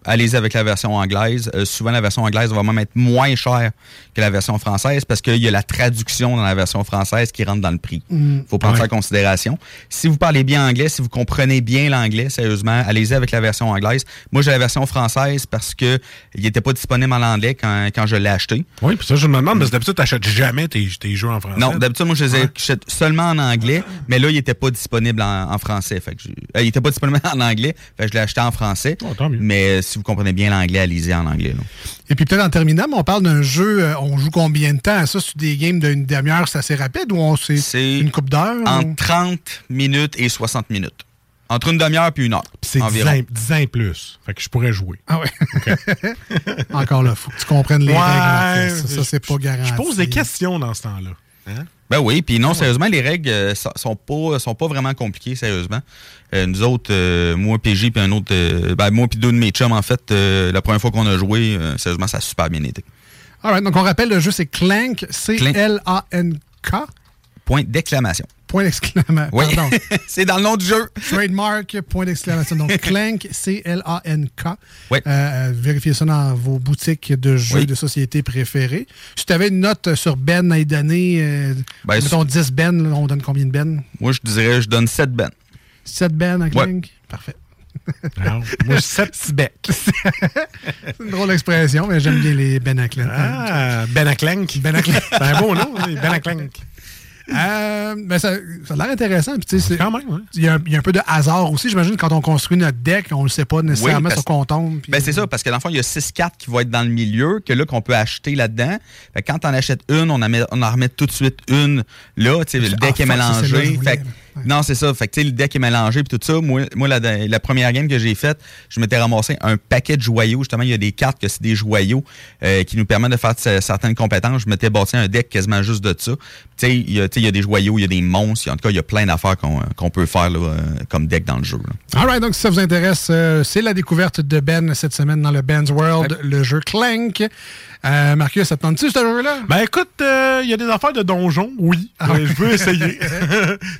allez-y avec la version anglaise. Euh, souvent, la version anglaise va même être moins chère que la version française parce qu'il y a la traduction dans la version française qui rentre dans le prix. Mm. faut prendre Ouais. ça en considération. Si vous parlez bien anglais, si vous comprenez bien l'anglais, sérieusement, allez-y avec la version anglaise. Moi, j'ai la version française parce que il n'était pas disponible en anglais quand, quand je l'ai acheté. Oui, puis ça, je me demande, parce que d'habitude, t'achètes jamais tes, tes jeux en français. Non, d'habitude, moi, je les achète seulement en anglais, mais là, il n'était pas disponible en, en français. Fait que j'ai- euh, il n'était pas disponible en anglais, fait que je l'ai acheté en français. mais euh, si vous comprenez bien l'anglais, allez-y en anglais. là. Et puis peut-être en terminant, mais on parle d'un jeu, euh, on joue combien de temps? À ça? C'est des games d'une demi-heure, c'est assez rapide ou on c'est une coupe d'heure? ou- Entre 30 minutes et 60 minutes. Entre une demi-heure puis une heure. C'est 10 environ. ans, 10 ans et plus. Fait que je pourrais jouer. Ah ouais. Encore là, faut que tu comprennes les Ouais, règles. Ça, ça, c'est pas garanti. Je pose des questions dans ce temps-là. Hein? Ben oui, puis non, sérieusement, les règles euh, so- sont pas sont pas vraiment compliquées, sérieusement. Euh, nous autres, euh, moi, PJ, puis un autre, euh, ben moi, puis deux de mes chums, en fait, euh, la première fois qu'on a joué, euh, sérieusement, ça a super bien été. All right, donc on rappelle, le jeu, c'est Clank, C-L-A-N-K, Point d'exclamation. Point d'exclamation. Oui, Pardon. c'est dans le nom du jeu. Trademark, point d'exclamation. Donc, Clank, C-L-A-N-K. Oui. Euh, euh, vérifiez ça dans vos boutiques de jeux Oui. de société préférées. Si tu avais une note sur Ben à y donner, euh, Ben, mettons 10 Ben, là, on donne combien de Ben? Moi, je dirais, je donne 7 ben. 7 Ben à Clank? Parfait. Alors, moi, 7 petits becs. C'est une drôle d'expression, mais j'aime bien les Ben à Clank. Ah, Ben à Clank. Ben à Clank. C'est un beau nom, Ben à Clank. Euh, ben ça, ça a l'air intéressant. Puis, tu sais, c'est- Quand même, ouais. Il y, a un- il y a un peu de hasard aussi. J'imagine quand on construit notre deck, on ne le sait pas nécessairement parce- sur qu'on tombe. puis- Ben c'est ça, parce que dans le fond, il y a six cartes qui vont être dans le milieu, que là, qu'on peut acheter là-dedans. Fait que quand on achète une, on en, met, on en remet tout de suite une là, tu sais, le Ah, deck est mélangé. Fait Non, c'est ça. Fait que, tu sais, le deck est mélangé puis tout ça. Moi, moi la, la première game que j'ai faite, je m'étais ramassé un paquet de joyaux. Justement, il y a des cartes que c'est des joyaux euh, qui nous permettent de faire certaines compétences. Je m'étais bâti un deck quasiment juste de ça. Tu sais, il y, a- des joyaux, il y a des monstres. En tout cas, il y a plein d'affaires qu'on peut faire là, euh, comme deck dans le jeu. là. All right, donc si ça vous intéresse, euh, c'est la découverte de Ben cette semaine dans le Ben's World, le jeu Clank. Euh, Marcus, ça te tente-tu ce jeu-là? Ben écoute, euh, il y a des affaires de donjon, oui. Ah. Je veux essayer. tu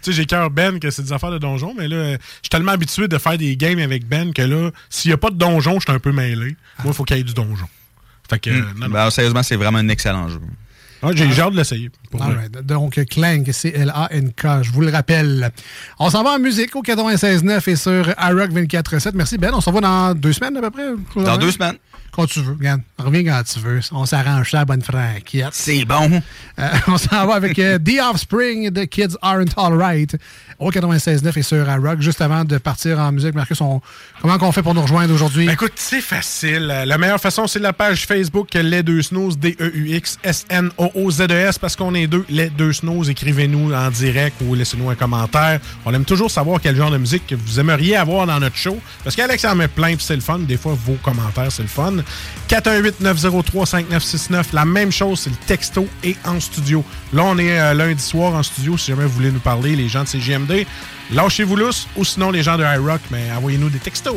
sais, j'ai cœur Ben que c'est des affaires de donjon, mais là, je suis tellement habitué de faire des games avec Ben que là, s'il n'y a pas de donjon, je suis un peu mêlé. Moi, il faut qu'il y ait du donjon. Fait que, euh, Mm. non, non. Ben, sérieusement, c'est vraiment un excellent jeu. Ah, j'ai hâte de l'essayer. right, Donc, Clank, C-L-A-N-K, je vous le rappelle. On s'en va en musique au 96.9 et sur iRock 24.7. Merci Ben, on s'en va dans deux semaines à peu près? Dans deux semaines. Quand tu veux, regarde. Reviens quand tu veux. On s'arrange ça, bonne franquette. C'est bon. Euh, on s'en va avec euh, The Offspring, The Kids Aren't Alright, au 96.9 et sur Rock. Juste avant de partir en musique, Marcus, on- comment qu'on fait pour nous rejoindre aujourd'hui? Ben, écoute, c'est facile. La meilleure façon, c'est la page Facebook Les Deux Snooze, D-E-U-X-S-N-O-O-Z-E-S, parce qu'on est deux, Les Deux Snooze. Écrivez-nous en direct ou laissez-nous un commentaire. On aime toujours savoir quel genre de musique que vous aimeriez avoir dans notre show, parce qu'Alex en met plein, puis c'est le fun. Des fois, vos commentaires, c'est le fun. 418-903-5969, la même chose, c'est le texto et en studio. Là, on est euh, lundi soir en studio, si jamais vous voulez nous parler, les gens de CGMD. Lâchez-vous lousse, ou sinon les gens de iRock, mais envoyez-nous des textos.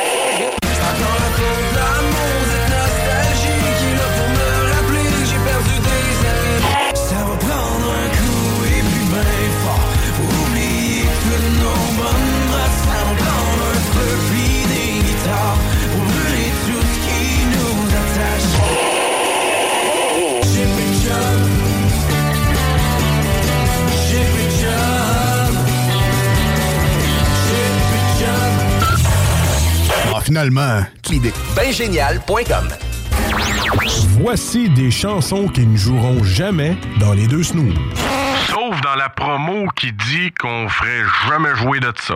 finalement, l'idée. Bingénial.com Voici des chansons qui ne joueront jamais dans les deux snooze. Sauf dans la promo qui dit qu'on ferait jamais jouer de ça.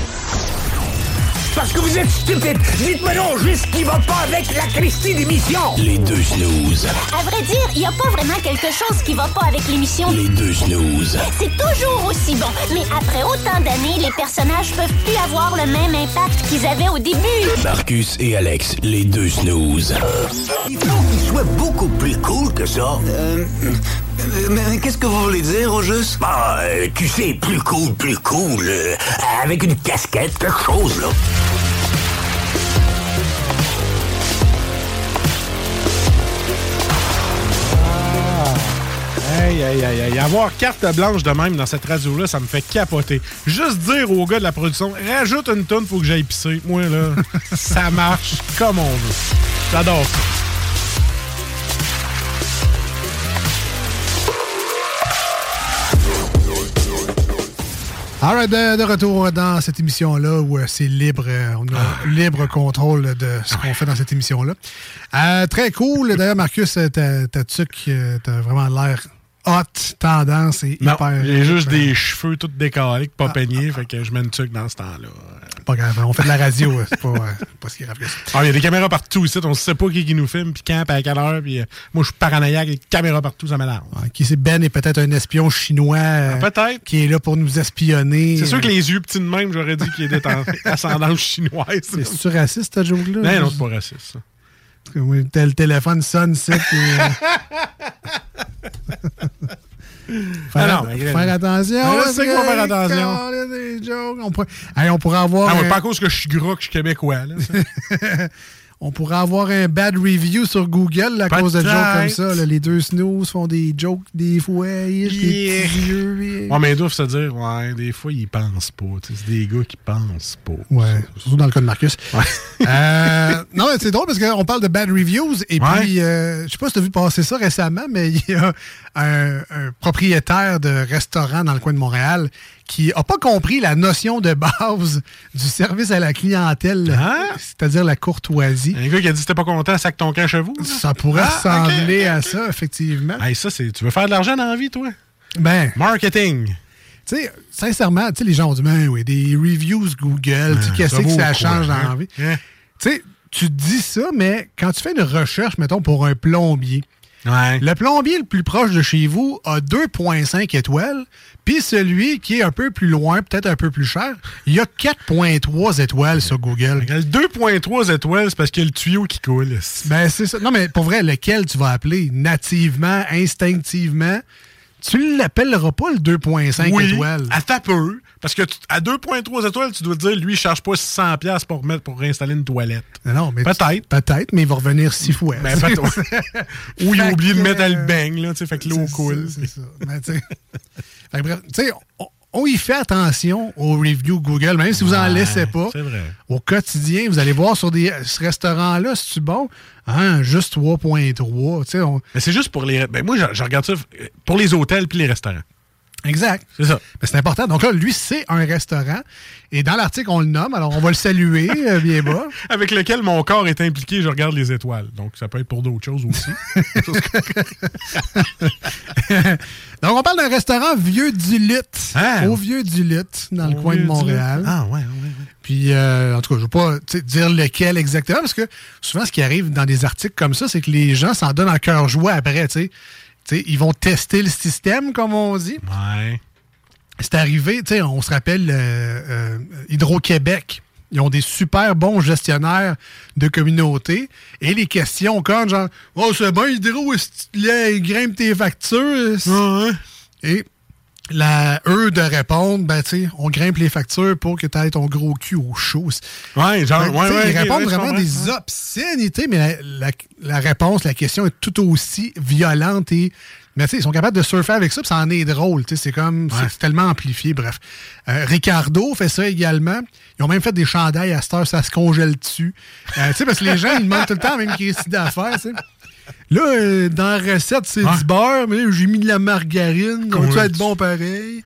Parce que vous êtes stupide. Dites-moi non juste ce qui va pas avec la Christie d'émission. Les deux snooze. À vrai dire, il n'y a pas vraiment quelque chose qui va pas avec l'émission. Les deux snooze. C'est toujours aussi bon. Mais après autant d'années, les personnages peuvent plus avoir le même impact qu'ils avaient au début. Marcus et Alex, les deux snooze. Il faut qu'il soit beaucoup plus cool que ça. Euh, mais qu'est-ce que vous voulez dire au juste? Bah, euh, tu sais, plus cool, plus cool. euh, avec une casquette, quelque chose, là. Aïe, aïe, aïe, aïe. Avoir carte blanche de même dans cette radio-là, ça me fait capoter. Juste dire aux gars de la production, rajoute une tonne, faut que j'aille pisser. Moi, là, ça marche comme on veut. J'adore ça. All right, de, de retour dans cette émission-là où euh, c'est libre, euh, on a Ah. libre contrôle de ce qu'on fait dans cette émission-là. Euh, très cool. D'ailleurs, Marcus, ta, ta tuque, euh, t'as vraiment l'air hot, tendance et Non, hyper. j'ai juste des cheveux tout décalés, pas peignés, fait que je mets une tuque dans ce temps-là. Pas grave, on fait de la radio, euh, c'est pas, euh, pas si grave que ça. Ah, il y a des caméras partout ici, on sait pas qui, qui nous filme, puis quand, puis à quelle heure, puis euh, moi, je suis paranoïaque, les caméras partout, ça m'énerve. Ah, Qui sait, Ben est peut-être un espion chinois. euh, peut-être. Qui est là pour nous espionner. C'est sûr que les yeux petits de même, j'aurais dit qu'il était en ascendance chinoise. C'est-tu raciste, ta joke-là? Non, non, c'est pas raciste, ça. Oui, tel téléphone sonne, c'est. euh, Faire, Ah non, mais faire attention. Ah, je sais qu'on va faire attention. calme, des jokes. On pourrait, Hey, on pourrait avoir. Ah, ouais, un- pas à cause que je suis gras, que je suis québécois. Là. on pourrait avoir un bad review sur Google là, à cause de jokes comme ça. là. Les deux snooze font des jokes des fois. Des Yeah. petits yeux. Ouais, mais ils doivent se dire, ouais, des fois, ils pensent pas. C'est des gars qui pensent pas. Ouais, surtout dans le cas de Marcus. Euh, non, mais c'est drôle parce qu'on parle de bad reviews et Ouais. puis, euh, je sais pas si tu as vu passer ça récemment, mais il y a un, un propriétaire de restaurant dans le coin de Montréal qui a pas compris la notion de base du service à la clientèle, c'est-à-dire la courtoisie. Un gars qui a dit, si t'es pas content, sac ton camp chez vous. là. Ça pourrait Ah, ressembler à ça, effectivement. Hey, ça, c'est. Tu veux faire de l'argent dans la vie, toi? Ben. Marketing. Tu sais, sincèrement, tu sais, les gens ont dit, ben oui, des reviews Google, Ah, qu'est-ce que ça quoi, change dans hein? la vie? Tu sais, tu dis ça, mais quand tu fais une recherche, mettons, pour un plombier, le plombier le plus proche de chez vous a 2,5 étoiles, puis celui qui est un peu plus loin, peut-être un peu plus cher, il a 4,3 étoiles sur Google. Le 2,3 étoiles, c'est parce qu'il y a le tuyau qui coule. Ben, c'est ça. Non, mais pour vrai, lequel tu vas appeler? Nativement, instinctivement? Tu l'appelleras pas le 2,5 oui, étoiles. À ta peu. Parce que tu- à 2,3 étoiles, tu dois te dire, lui, il charge pas 600$ piastres pour, mettre, pour réinstaller une toilette. Non, mais Peut-être. Peut-être, mais il va revenir six fois. Ben. Ou il a oublié de mettre le euh, bang, là, tu sais, fait que l'eau coule. C'est ça. Ben, tu sais. Fait que bref, tu sais, on, on y fait attention aux reviews Google, même si vous en Ouais, laissez pas. c'est vrai. Au quotidien, vous allez voir sur des, ce restaurant-là, c'est-tu bon? Hein, juste 3.3. Tu sais, on- Mais c'est juste pour les. Ben, moi, je, je regarde ça euh, pour les hôtels puis les restaurants. Exact. C'est ça. Ben, c'est important. Donc là, lui, c'est un restaurant. Et dans l'article, on le nomme. Alors, on va le saluer euh, bien bas. Avec lequel mon corps est impliqué, je regarde les étoiles. Donc, ça peut être pour d'autres choses aussi. Donc, on parle d'un restaurant Vieux du Lutte. Hein? Au Vieux du Lutte, dans le coin de Montréal. Ah, ouais, ouais, ouais. Puis, euh, en tout cas, je ne veux pas dire lequel exactement, parce que souvent, ce qui arrive dans des articles comme ça, c'est que les gens s'en donnent en cœur joie après. tu sais. Ils vont tester le système, comme on dit. Ouais. C'est arrivé, tu sais, on se rappelle euh, euh, Hydro-Québec. Ils ont des super bons gestionnaires de communauté. Et les questions comme genre Oh, c'est bon, Hydro, est-ce que là, il grimpe tes factures? Et la, eux de répondre, ben, tu sais, on grimpe les factures pour que tu aies ton gros cul au chaud. Ouais, genre, que, ouais, Ils répondent vraiment des obscénités, mais la, la- la réponse, la question est tout aussi violente et. Mais tu sais, ils sont capables de surfer avec ça, puis ça en est drôle. tu sais, C'est comme. c'est- tellement amplifié, bref. Euh, Ricardo fait ça également. Ils ont même fait des chandails à cette heure, ça se congèle dessus. Euh, tu sais, parce que les gens, ils demandent tout le temps même crise d'affaires, tu sais. Là, euh, dans la recette, c'est du beurre, mais j'ai mis de la margarine. Donc, ça va être bon pareil?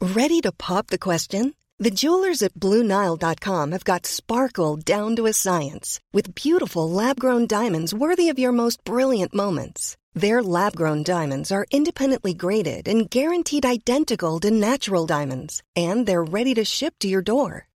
Ready to pop the question? The jewelers at BlueNile.com have got sparkle down to a science with beautiful lab grown diamonds worthy of your most brilliant moments. Their lab grown diamonds are independently graded and guaranteed identical to natural diamonds, and they're ready to ship to your door.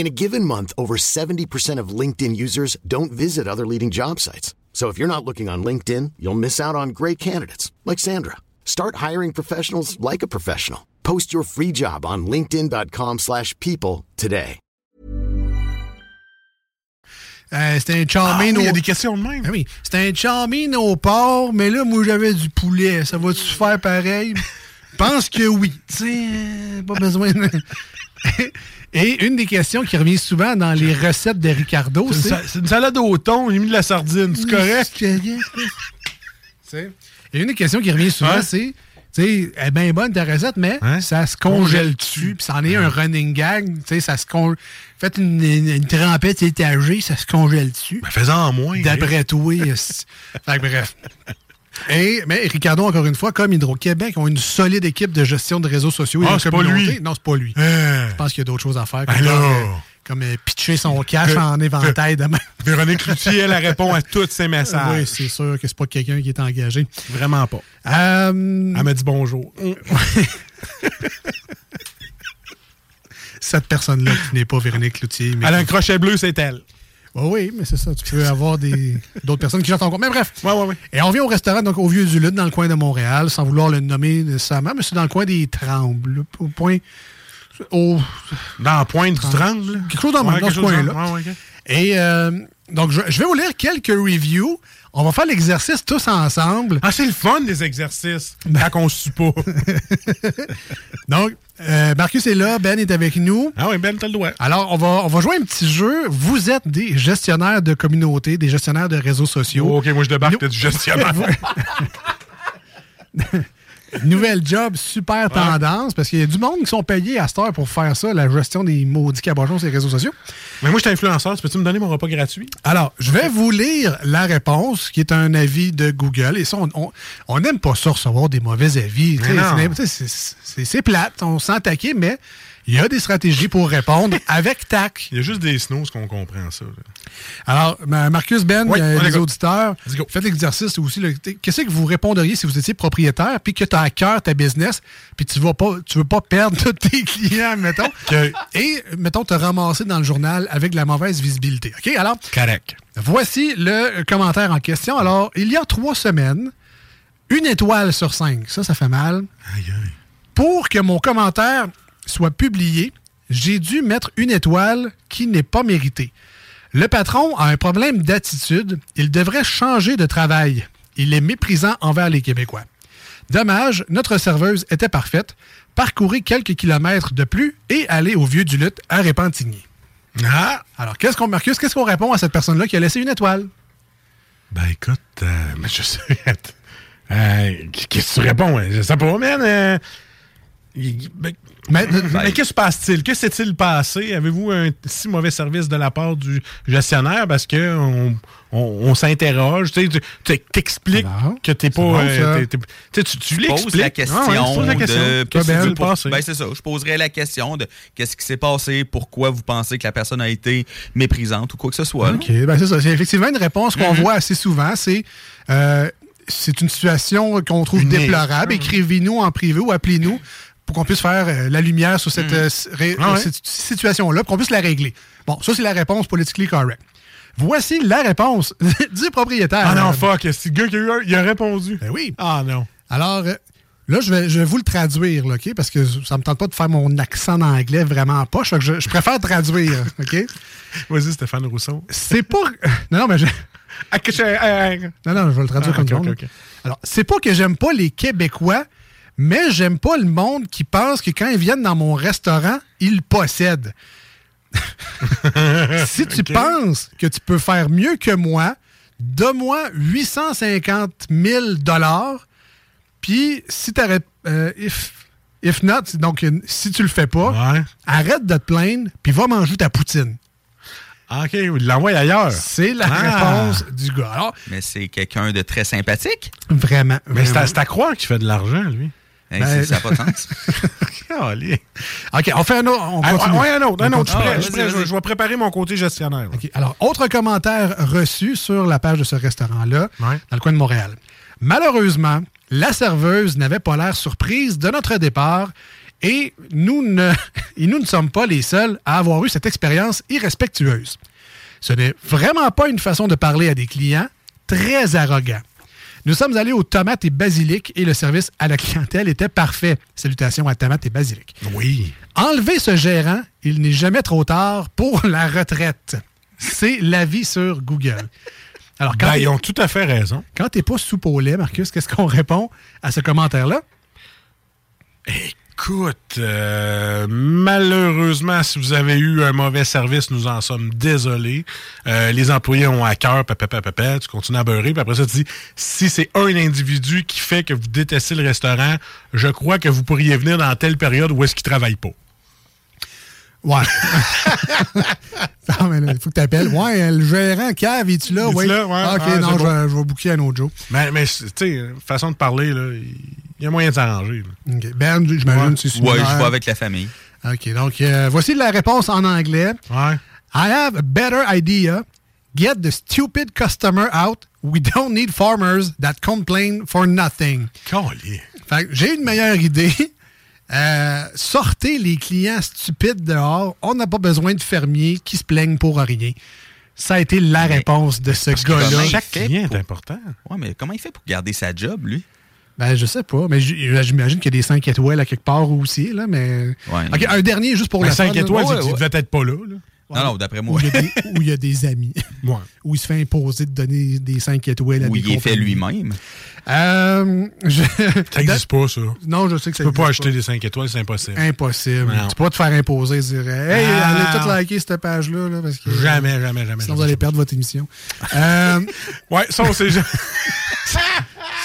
In a given month, over 70% of LinkedIn users don't visit other leading job sites. So if you're not looking on LinkedIn, you'll miss out on great candidates like Sandra. Start hiring professionals like a professional. Post your free job on linkedin.com/people slash people today. Euh, c'était un charmine Ah oui, il y a des questions de même. Ah oui, c'était un charmine au porc, mais là, moi, j'avais du poulet. Ça va-tu faire pareil? Je pense que oui. Tu sais, euh, pas besoin de... Et une des questions qui revient souvent dans les recettes de Ricardo, C'est une, c'est... une salade au thon, il a mis de la sardine, c'est correct? Et une des questions qui revient souvent, Ouais. c'est, tu sais, elle est bien bonne ta recette, mais ça se congèle-tu? Puis c'en est un running gag, tu sais, ça se congèle. Faites une, une, une trempette étagée, ça se congèle-tu? Ben, fais-en en moins. D'après toi. fait que bref. Et, mais Ricardo, encore une fois, comme Hydro-Québec, ont une solide équipe de gestion de réseaux sociaux et Ah, c'est pas lui. Non, c'est pas lui. Euh. Je pense qu'il y a d'autres choses à faire. Ben Comme, là. euh, comme, euh, pitcher son cash en éventail demain. Véronique Cloutier, elle, répond à tous ses messages. Oui, c'est sûr que c'est pas quelqu'un qui est engagé. Vraiment pas. Euh, Elle m'a dit bonjour. Cette personne-là qui n'est pas Véronique Cloutier. Mais Elle a un crochet bleu, c'est elle. Oh oui, mais c'est ça. Tu peux avoir des d'autres personnes qui chantent encore. Mais bref. Ouais, ouais, ouais. Et on vient au restaurant, donc au Vieux du Lutte, dans le coin de Montréal, sans vouloir le nommer nécessairement, mais c'est dans le coin des Trembles. Au point. Au, dans la pointe du Tremble? Quelque chose dans, Ouais, dans ce coin-là. ouais. Et euh, donc, je, je vais vous lire quelques reviews. On va faire l'exercice tous ensemble. Ah, c'est le fun des exercices. Quand on suit pas. Donc, euh, Marcus est là, Ben est avec nous. Ah oui, Ben, t'as le droit. Alors, on va, on va jouer un petit jeu. Vous êtes des gestionnaires de communauté, des gestionnaires de réseaux sociaux. Oh, ok, moi je débarque, t'es du gestionnaire. Nouvelle job, super tendance, parce qu'il y a du monde qui sont payés à cette heure pour faire ça, la gestion des maudits cabochons sur les réseaux sociaux. Mais moi, je suis influenceur. Peux-tu me donner mon repas gratuit? Alors, je vais vous lire la réponse, qui est un avis de Google. Et ça, on- n'aime pas ça, recevoir des mauvais avis. C'est- plate, on se sent attaqué, mais il y a des stratégies pour répondre avec tac. Il y a juste des snows qu'on comprend ça. là. Alors, ma- Marcus Ben, Oui, euh, les auditeurs, faites l'exercice aussi. Qu'est-ce que vous répondriez si vous étiez propriétaire puis que tu as à cœur ta business puis tu vas pas, tu veux pas perdre tous tes clients, mettons, et, mettons, te ramasser dans le journal avec de la mauvaise visibilité. OK? Alors, Correct. voici le commentaire en question. Alors, il y a trois semaines, une étoile sur cinq, ça, ça fait mal. Pour que mon commentaire soit publié, j'ai dû mettre une étoile qui n'est pas méritée. Le patron a un problème d'attitude. Il devrait changer de travail. Il est méprisant envers les Québécois. Dommage, notre serveuse était parfaite. Parcourez quelques kilomètres de plus et allez au Vieux du Lutte à Répentigny. Ah! Alors, qu'est-ce qu'on, Marcus, qu'est-ce qu'on répond à cette personne-là qui a laissé une étoile? Ben écoute, euh, mais je sais. Euh, Qu'est-ce que tu réponds? Je sais pas, man. euh, ben, mais mais qu'est-ce qui se passe-t-il? Que s'est-il passé? Avez-vous un si mauvais service de la part du gestionnaire? Parce que on, on- on s'interroge? Tu t'expliques que t'es pas. bon, euh, tu tu, tu Tu poses la question Ah ouais, la question. de Ben, pour- ben, c'est ça. Je poserais la question de qu'est-ce qui s'est passé, pourquoi vous pensez que la personne a été méprisante ou quoi que ce soit. OK, ben c'est ça. C'est effectivement une réponse qu'on Mhm. voit assez souvent. C'est euh, c'est une situation qu'on trouve déplorable. Écrivez-nous en privé ou appelez-nous pour qu'on puisse faire euh, la lumière sur cette, Mhm. euh, ré- Ah ouais. cette situation-là, pour qu'on puisse la régler. Bon, ça, c'est la réponse politically correct. Voici la réponse du propriétaire. Ah non, fuck. C'est le gars qui a, eu un- il a répondu. Ben oui. Ah non. Alors, euh, là, je vais, je vais vous le traduire, là, OK? Parce que ça me tente pas de faire mon accent d'anglais vraiment pas. Je, préfère traduire, OK? Vas-y, Stéphane Rousseau. C'est pas... Non, non, mais... je- Non, non, je vais le traduire Ah, comme ok, du monde, ok, là. ok. Alors, c'est pas que j'aime pas les Québécois, mais j'aime pas le monde qui pense que quand ils viennent dans mon restaurant, ils le possèdent. si tu penses que tu peux faire mieux que moi, donne-moi 850 000 dollars. Puis si tu if, if not, donc euh, si tu le fais pas, arrête de te plaindre, puis va manger ta poutine. Ah, OK, il l'envoie ailleurs. C'est la Ah. réponse du gars. Alors, Mais c'est quelqu'un de très sympathique. vraiment. Mais c'est à, à croire qu'il fait de l'argent, lui. Hey, Ben- c'est- ça n'a pas de sens. Allez. OK, on fait un autre. On Ah, continue. ouais, un autre, un On autre. Je suis continue. prêt, je suis prêt. Je vais- je vais préparer mon côté gestionnaire. là. OK, Alors, autre commentaire reçu sur la page de ce restaurant-là, dans le coin de Montréal. Malheureusement, la serveuse n'avait pas l'air surprise de notre départ et nous ne, et nous ne sommes pas les seuls à avoir eu cette expérience irrespectueuse. Ce n'est vraiment pas une façon de parler à des clients très arrogant. Nous sommes allés aux tomates et basilic et le service à la clientèle était parfait. Salutations à tomates et basilic. Oui. Enlever ce gérant, il n'est jamais trop tard pour la retraite. C'est l'avis sur Google. Alors, quand Ben, ils ont tout à fait raison. quand t'es pas soupe au lait, Marcus, qu'est-ce qu'on répond à ce commentaire-là? Écoute, euh, malheureusement, si vous avez eu un mauvais service, nous en sommes désolés. Euh, les employés ont à cœur, papa, papa, papa, tu continues à beurrer, puis après ça, tu dis, si c'est un individu qui fait que vous détestez le restaurant, je crois que vous pourriez venir dans telle période où est-ce qu'il travaille pas. Ouais. non, mais là, il faut que tu appelles. Ouais, euh, le gérant cave, es-tu là? Oui. là? Ouais. Ah, OK, Ah, non, je, bon. vais, je vais booker un autre jour. Mais, mais tu sais, façon de parler, là, il y a moyen de s'arranger. là. OK. Ben, j'imagine c'est Ouais, similaire. je vais avec la famille. OK, donc euh, voici la réponse en anglais. Ouais. I have a better idea. Get the stupid customer out. We don't need farmers that complain for nothing. Calé. Fait que j'ai une meilleure idée. Euh, sortez les clients stupides dehors. On n'a pas besoin de fermiers qui se plaignent pour rien. Ça a été la réponse de ce gars-là. Chaque client pour- est important. Ouais, mais comment il fait pour garder sa job, lui? Ben, je sais pas, mais j- j'imagine qu'il y a des 5 étoiles à quelque part aussi, là, mais... Ouais. Un dernier juste pour Ben, fun, là. étoiles, Ouais, ouais. devait être pas là. là. Non, non, d'après Où moi. il, a des, où il y a des amis. Ouais. Où il se fait imposer de donner des 5 étoiles à Où des il est fait lui-même. Euh, je- Ça n'existe pas, ça. Non, je sais que ça Tu peux pas acheter des 5 étoiles, c'est impossible. Impossible. Non. Tu peux pas te faire imposer et dire Hey, Ah. allez tout liker cette page-là. Là, parce que, Jamais, jamais, jamais. Sinon, vous allez perdre votre émission. Euh, Ouais, ça, on sait jamais.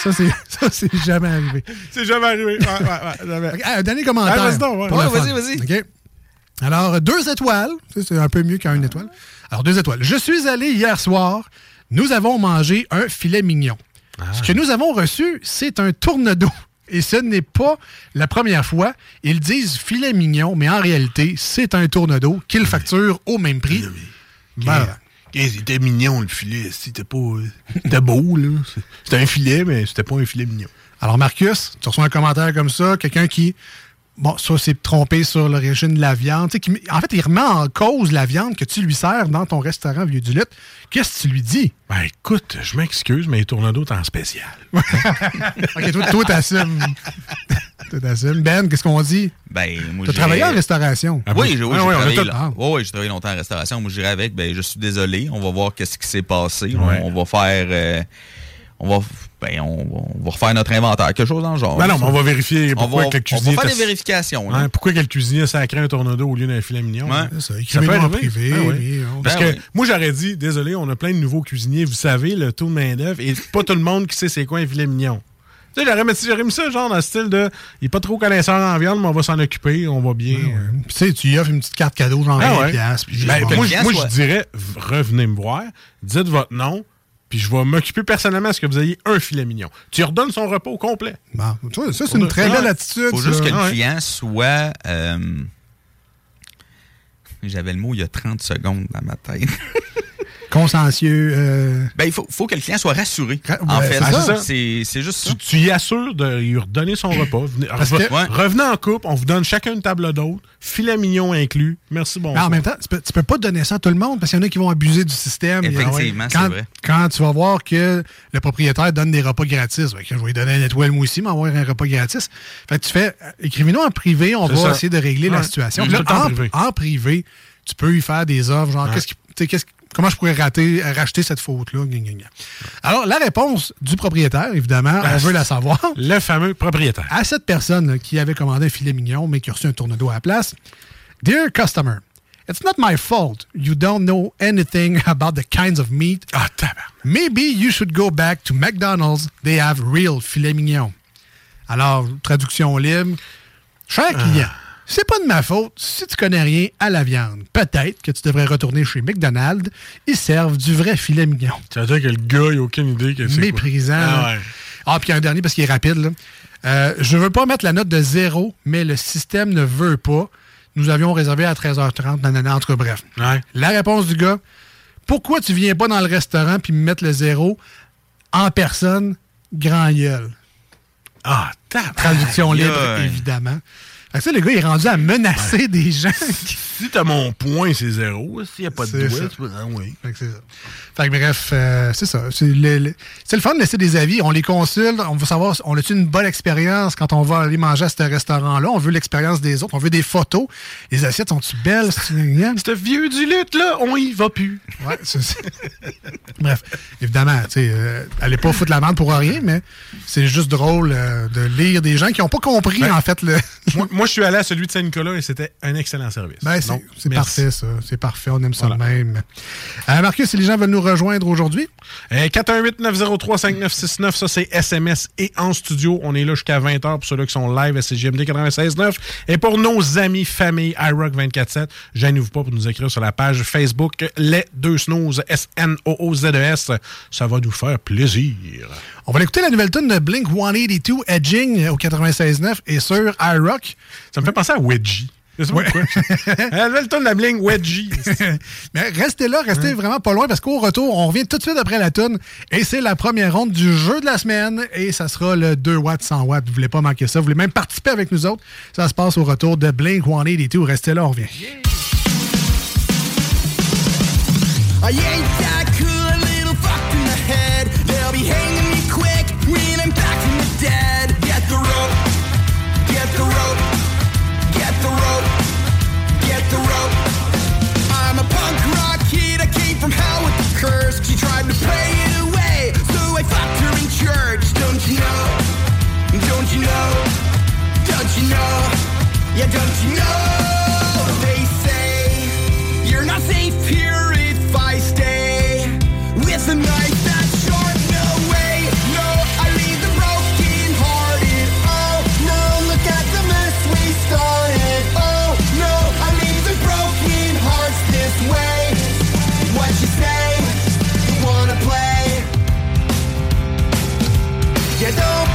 ça, c'est, ça, c'est jamais arrivé. C'est jamais arrivé. Ouais, ouais, ouais, jamais. Ok, un dernier commentaire. Ah, vas-y vas-y, vas-y. Alors, deux étoiles. C'est un peu mieux qu'une étoile. Alors, deux étoiles. Je suis allé hier soir. Nous avons mangé un filet mignon. Ce que nous avons reçu, c'est un tourne-dos. Et ce n'est pas la première fois. Ils disent filet mignon, mais en réalité, c'est un tourne-dos qu'ils facturent au même prix. Voilà. C'était mignon, le filet? C'était pas. C'était beau, là? C'était un filet, mais c'était pas un filet mignon. Alors, Marcus, tu reçois un commentaire comme ça, quelqu'un qui, bon, ça s'est trompé sur l'origine de la viande. Tu sais, en fait, il remet en cause la viande que tu lui sers dans ton restaurant Vieux du Lutte. Qu'est-ce que tu lui dis? Ben écoute, je m'excuse, mais les tournedos en spécial. OK, toi, toi t'assumes. toi, t'assumes. Ben, qu'est-ce qu'on dit? Ben, moi, T'as travaillé en restauration. Ah, oui, j'ai oui, Ah, j'ai travaillé, Ah. ouais, ouais, j'ai travaillé longtemps en restauration. Moi, je dirais avec, ben, je suis désolé. On va voir qu'est-ce qui s'est passé. Ouais. On, on va faire, euh, on va, ben, on, va- on va refaire notre inventaire, quelque chose dans le genre. Ben non, mais on va vérifier On pourquoi va, que le on va cuisinier. faire des vérifications. Ouais, pourquoi que le cuisinier sacré un tournedo au lieu d'un filet mignon? Hein? Ça, Ça peut en arriver. privé. Puis on- Parce Ben que oui. moi, j'aurais dit, désolé, on a plein de nouveaux cuisiniers. Vous savez, le taux de main-d'œuvre, et pas tout le monde qui sait c'est quoi un filet mignon. Tu sais, j'aurais mis, j'aurais mis ça genre dans le style de il est pas trop connaisseur en viande, mais on va s'en occuper, on va bien. euh, Puis, tu sais, tu y offres une petite carte cadeau, genre Ah 20 ouais. piastres, puis Ben, bon. moi, je- dirais, revenez me voir, dites votre nom, puis je vais m'occuper personnellement à ce que vous ayez un filet mignon. Tu lui redonnes son repas au complet. Bon, tu vois, ça, c'est une très belle attitude. faut ça. juste que le ouais. client soit. euh, J'avais le mot il y a 30 secondes dans ma tête. Consciencieux. euh, Ben, il faut, faut que le client soit rassuré. Ra- en fait, c'est ça. c'est juste ça. Tu, tu y assures de lui redonner son repas. Venez- Parce reven- que- Ouais. Revenez en couple, on vous donne chacun une table d'hôte, filet mignon inclus. Merci, bon. Mais en même temps, tu peux, tu peux pas donner ça à tout le monde parce qu'il y en a qui vont abuser du système. Effectivement, quand, c'est vrai. Quand tu vas voir que le propriétaire donne des repas gratis, ben, que je vais lui donner une étoile moi aussi, m'avoir un repas gratis. Fait que tu fais, euh, écrivez-nous en privé, on va ça. essayer de régler la situation. Puis là, en, privé. en privé, tu peux lui faire des offres, genre, Ouais. qu'est-ce qui- qu'est-ce- comment je pourrais rater, racheter cette faute-là? Alors, la réponse du propriétaire, évidemment, Ah, on veut la savoir. Le fameux propriétaire. À cette personne là, qui avait commandé un filet mignon, mais qui a reçu un tournedo à la place, Dear customer, It's not my fault you don't know anything about the kinds of meat. Ah, Maybe you should go back to McDonald's. They have real filet mignon. Alors, traduction libre. Cher client, c'est pas de ma faute si tu connais rien à la viande. Peut-être que tu devrais retourner chez McDonald's. Ils servent du vrai filet mignon. Ça veut dire que le gars, il a aucune idée que c'est. quoi. Méprisant. Ah, là. ouais. Ah, puis un dernier parce qu'il est rapide. Là. Euh, je veux pas mettre la note de zéro, mais le système ne veut pas. Nous avions réservé à 13h30. Nanana, en tout cas, bref. La réponse du gars pourquoi tu viens pas dans le restaurant puis me mettre le zéro en personne, grand gueule? Ah, Traduction libre, évidemment. Ça, le gars, il est rendu à menacer des gens. Si t'as mon point, c'est zéro. S'il n'y a pas de doigt, ça. tu peux. Ah oui. Fait que c'est ça. Fait que bref, euh, c'est ça. C'est le, le- c'est le fun de laisser des avis. On les consulte. On veut savoir, on a-tu une bonne expérience quand on va aller manger à ce restaurant-là? On veut l'expérience des autres. On veut des photos. Les assiettes sont-tu belles? Ce vieux du lutte, là, on y va plus. Ouais, c'est ça. Bref, évidemment, tu sais, euh, allez pas foutre la merde pour rien, mais c'est juste drôle euh, de lire des gens qui n'ont pas compris, Ben, en fait, le. moi, moi, je suis allé à celui de Saint-Nicolas et c'était un excellent service. Ben, c'est parfait, ça. C'est parfait. On aime ça de même. Euh, Marcus, si les gens veulent nous rejoindre aujourd'hui, Euh, 418-903-5969, ça c'est SMS et en studio. On est là jusqu'à 20h pour ceux-là qui sont live à CGMD 96.9. Et pour nos amis, famille, iRock 24.7, gênez-vous pas pour nous écrire sur la page Facebook Les Deux Snooze, S-N-O-O-Z-E-S. E Ça va nous faire plaisir. On va écouter la nouvelle tune de Blink 182 Edging au 96.9 et sur iRock. Ça me fait penser à Wedgie. La nouvelle tune de la Blink Wedgie. Mais restez là, restez vraiment pas loin parce qu'au retour, on revient tout de suite après la tune et c'est la première ronde du jeu de la semaine et ça sera le 2 watts 100 watts. Vous voulez pas manquer ça, vous voulez même participer avec nous autres. Ça se passe au retour de Blink 182. Restez là, on revient. That know? Yeah, don't you know? They say you're not safe here if I stay with a knife that's sharp. No way, no, I leave them broken hearted. Oh no, look at the mess we started. Oh no, I leave the broken hearts this way. What you say? You wanna play? Yeah, don't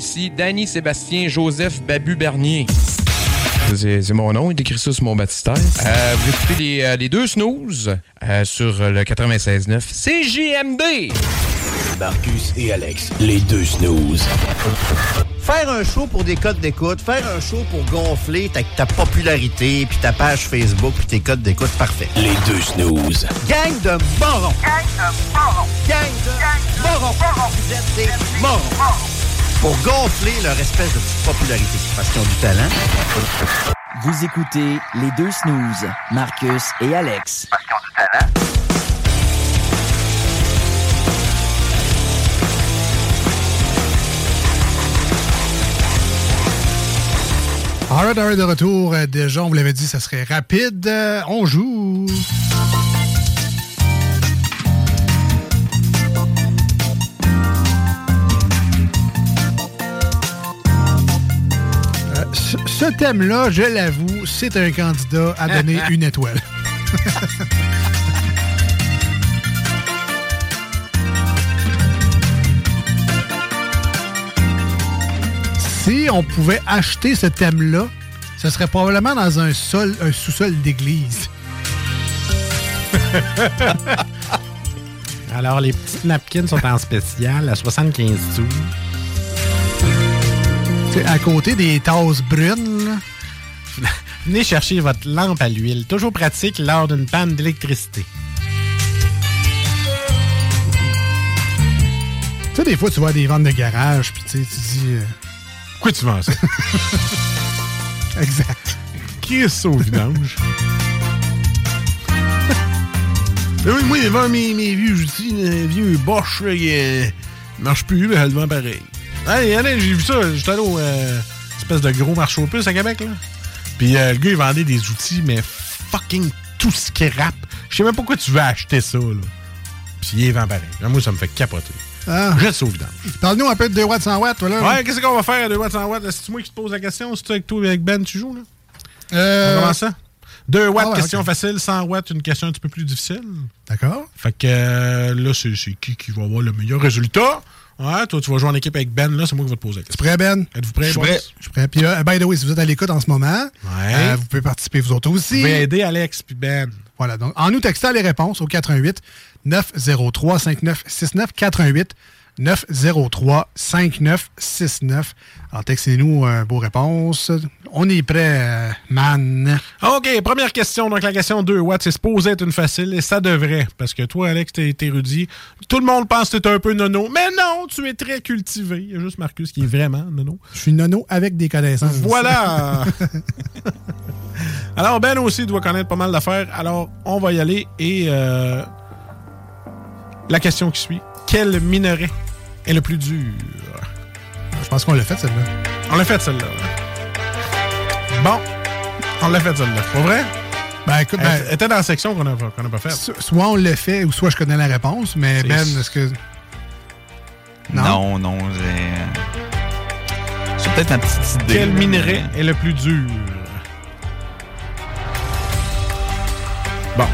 ici Danny Sébastien Joseph Babu Bernier. C'est mon nom, il écrit ça sur mon baptistère. Euh, vous écoutez les, euh, les deux snooze euh, sur le 96.9 CJMD. Marcus et Alex, les deux snooze. Faire un show pour des codes d'écoute, faire un show pour gonfler ta, ta popularité, puis ta page Facebook, puis tes codes d'écoute, parfait. Les deux snooze. Gang de morons! Gang de morons! Gang de morons! Vous êtes des morons! Pour gonfler leur espèce de petite popularité. Parce qu'ils ont du talent. Vous écoutez les deux snooze, Marcus et Alex. Alright, alright, de retour. Euh, Déjà, on vous l'avait dit, ça serait rapide. Euh, On joue. Ce- thème-là, je l'avoue, c'est un candidat à donner une étoile. si on pouvait acheter ce thème-là, ce serait probablement dans un sol, un sous-sol d'église. Alors, les petites napkins sont en spécial à 75 sous. À côté des tasses brunes. là. Venez chercher votre lampe à l'huile. Toujours pratique lors d'une panne d'électricité. Tu sais, des fois, tu vois des ventes de garage, puis tu dis. euh, Pourquoi tu vends ça? exact. Qui est ça au vidange? Ben oui, moi, je vends mes, mes vieux outils, mes vieux Bosch, là, qui euh, marchent plus, mais elle vend pareil. Allez, j'ai vu ça, j'étais allé au euh, espèce de gros marché aux puces à Québec, là. Puis euh, le gars, il vendait des outils, mais fucking tout scrap. Je sais même pas pourquoi tu veux acheter ça, là. Puis il les vend pareil. Moi, ça me fait capoter. Ah. Ça au vidange. Parle-nous un peu de 2 watts 100 watts, toi, là. Ouais, qu'est-ce qu'on va faire à 2 watts? 100 watts? C'est moi qui te pose la question? C'est toi avec toi avec Ben tu joues, là? Euh, On commence ça? 2 watts, ah ouais, question facile. 100 watts, une question un petit peu plus difficile. D'accord. Fait que euh, là, c'est qui qui va avoir le meilleur résultat? Ouais, toi, tu vas jouer en équipe avec Ben, là, c'est moi qui vais te poser. Tu prêt, Ben? Êtes-vous prêts, Je suis prêt. Je suis prêt. Puis, euh, by the way, si vous êtes à l'écoute en ce moment, euh, vous pouvez participer vous autres aussi. Vous pouvez aider Alex puis Ben. Voilà, donc en nous textant les réponses au 88 903 5969 88 903 5969. Alors textez-nous euh, vos réponses. On est prêt, euh, man. OK, première question. Donc, la question 2 watts, c'est supposé être une facile et ça devrait. Parce que toi, Alex, t'es t'es érudit. Tout le monde pense que t'es un peu nono. Mais non, tu es très cultivé. Il y a juste Marcus qui est vraiment nono. Je suis nono avec des connaissances. Voilà! Alors, Ben aussi doit connaître pas mal d'affaires. Alors, on va y aller. Et euh, la question qui suit quel minerai est le plus dur Je pense qu'on l'a fait, celle-là. On l'a fait, celle-là. Bon, on l'a fait, celle-là. Pas vrai? Ben, écoute, ben, Elle était dans la section qu'on n'a pas faite. so- soit on l'a fait, ou soit je connais la réponse, mais C'est- Ben, est-ce que. Non, non, j'ai. C'est peut-être ma petite idée. Quel minerai est le plus dur? Bon.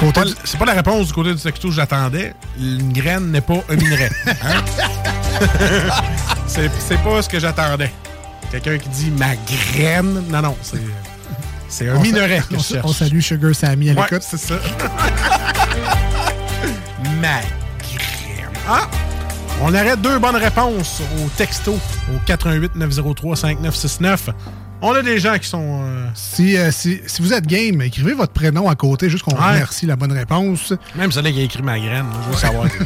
C'est pas, c'est pas la réponse du côté du texto que j'attendais. Une graine n'est pas un minerai. Hein? c'est, pas ce que j'attendais. Quelqu'un qui dit ma graine. Non, non, c'est, c'est un On minerai sa- que on, je sa- cherche. on salue Sugar Sammy à Ouais, l'écoute. c'est ça. ma graine. Ah! On arrête deux bonnes réponses au texto au 88 903 5969. On a des gens qui sont. euh, Si, euh, si, si vous êtes game, écrivez votre prénom à côté, juste qu'on Ouais. remercie la bonne réponse. Même celui qui a écrit ma graine, je veux savoir.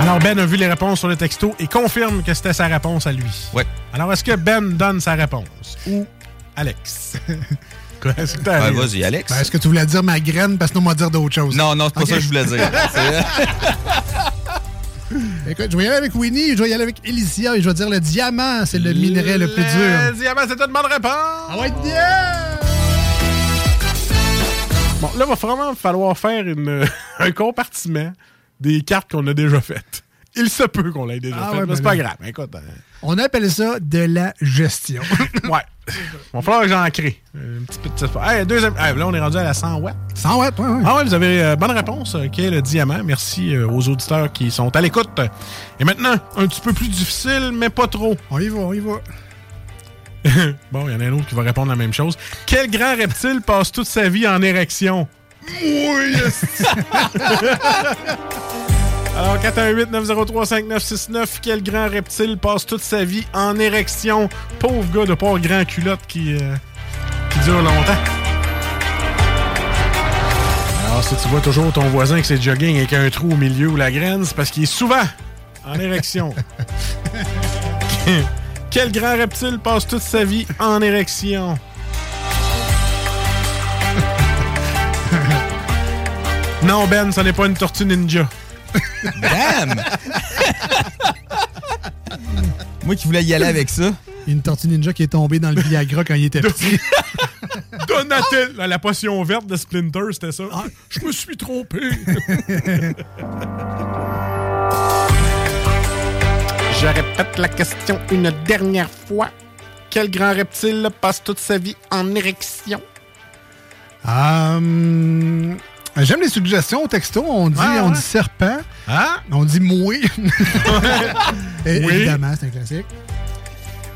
Alors, Ben a vu les réponses sur le texto et confirme que c'était sa réponse à lui. Ouais. Alors, est-ce que Ben donne sa réponse ou Alex? Quoi, est-ce que t'as dire? vas-y, Alex. Ben, Est-ce que tu voulais dire ma graine parce que nous, on va dire d'autres choses? Non, non, c'est pas ça que je voulais dire. C'est- Écoute, je vais y aller avec Winnie, je vais y aller avec Elysia et je vais dire le diamant, c'est le minerai le plus Le dur. diamant, c'est une bonne réponse! Ah ouais, yeah! Bon, là, il va vraiment falloir faire une, un compartiment des cartes qu'on a déjà faites. Il se peut qu'on l'ait déjà Ah faites, ouais, mais c'est ben pas là. grave. Écoute, euh, On appelle ça de la gestion. ouais. Il va falloir que j'en crée. Un petit peu de ça. Hey, deuxième. hey, là, on est rendu à la 100 watts. 100 watts, ouais, ouais. Ah ouais, vous avez euh, bonne réponse, euh, qui est le diamant. Merci euh, aux auditeurs qui sont à l'écoute. Et maintenant, un petit peu plus difficile, mais pas trop. On y va, on y va. bon, il y en a un autre qui va répondre la même chose. Quel grand reptile passe toute sa vie en érection? Oui! Alors, 418-903-5969, quel grand reptile passe toute sa vie en érection? Pauvre gars de pauvre grand culotte qui, euh, qui dure longtemps. Alors, si tu vois toujours ton voisin avec ses jogging avec un trou au milieu ou la graine, c'est parce qu'il est souvent en érection. Quel grand reptile passe toute sa vie en érection? non, Ben, ce n'est pas une tortue ninja. Damn! Moi qui voulais y aller avec ça. Il y a une tortue ninja qui est tombée dans le Viagra quand il était petit. Donatel! La, la potion verte de Splinter, c'était ça. je me suis trompé. Je répète la question une dernière fois. Quel grand reptile passe toute sa vie en érection? Hum, J'aime les suggestions au texto. On dit, Ouais, on ouais. dit serpent. Hein? On dit moué. Et- Oui. Évidemment, c'est un classique.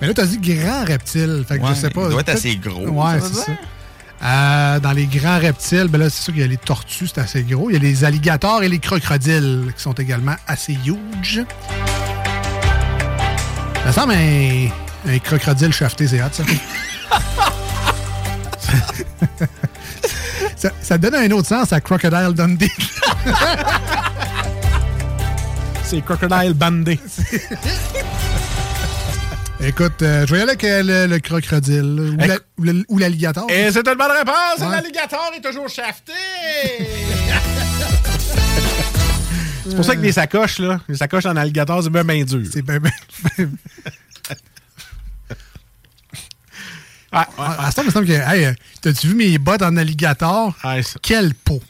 Mais là, tu as dit grand reptile. Fait que Ouais, je sais pas. il doit être assez gros, Ouais, c'est ça. Euh, dans les grands reptiles, ben là, c'est sûr qu'il y a les tortues, c'est assez gros. Il y a les alligators et les crocodiles qui sont également assez huge. Ça semble un, un crocodile chafeté, c'est hot, ça. ça. ça donne un autre sens à Crocodile Dundee. C'est Crocodile Bandé. Écoute, euh, je vais y aller avec euh, le, le crocodile ou l'alligator. Et c'est une bonne réponse! Ouais. L'alligator est toujours shafté! c'est pour ça que les sacoches, là, les sacoches en alligator, c'est bien, bien dur. C'est bien, bien. Ah, Ah, à ça, il me semble que. Hey, euh, t'as-tu vu mes bottes en alligator? Quelle peau!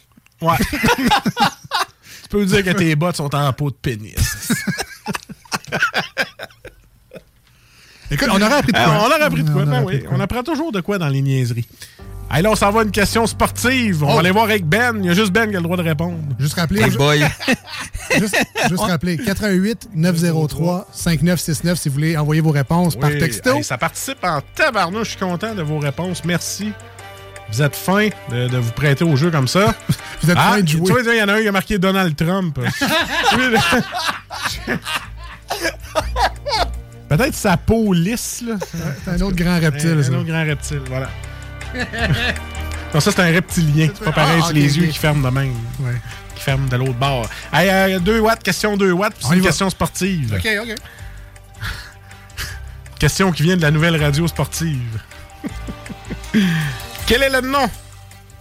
Ouais. tu peux dire que tes bottes sont en peau de pénis. Écoute, on aurait appris de Ah, quoi? on aurait appris de quoi, ben oui. On apprend toujours de quoi dans les niaiseries. Allez, là, on s'en va à une question sportive. On Oh. va aller voir avec Ben. Il y a juste Ben qui a le droit de répondre. Juste rappeler. Big boy. juste juste rappeler. 88 903 5969 si vous voulez envoyer vos réponses par texto. hey, ça participe en tabarnouche. Je suis content de vos réponses. Merci. Vous êtes fin de, de vous prêter au jeu comme ça. Vous êtes Ah, fin de tu jouer. vois, il y en a un qui a marqué Donald Trump. Peut-être sa peau lisse, là. C'est un autre grand reptile, Un, ça. autre grand reptile, voilà. non, ça, c'est un reptilien. C'est pas pareil, Ah, c'est les yeux qui ferment de même. Ouais. Qui ferment de l'autre bord. Hey, 2 watts, question 2 watts, c'est une va. question sportive. OK, OK. Question qui vient de la nouvelle radio sportive. Quel est le nom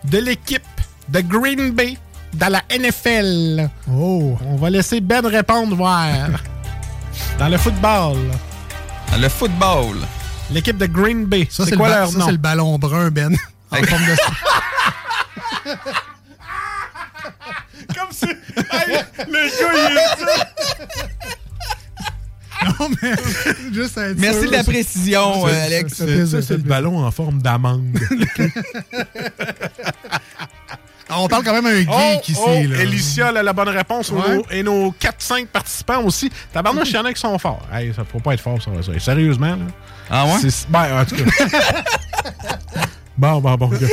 de l'équipe de Green Bay dans la NFL? Oh. On va laisser Ben répondre, voir. Dans le football. Dans le football. L'équipe de Green Bay. Ça, c'est quoi le, leur ça, nom? c'est le ballon brun, Ben. En forme de... Comme si... Hey, le gars, il est ça. Non, mais juste à être Merci sûr, de la précision, euh, Alex. ça c'est le ballon en forme d'amande. Ah, On parle quand même à un geek ici. oh, là. Elicia a la bonne réponse. Ouais. Et nos 4-5 participants aussi. Tabarnouche, il y en a qui sont forts. Hey, ça ne faut pas être fort, ça. ça. Sérieusement, là. Ah ouais? Ben, en tout cas. bon, bon, bon, gars.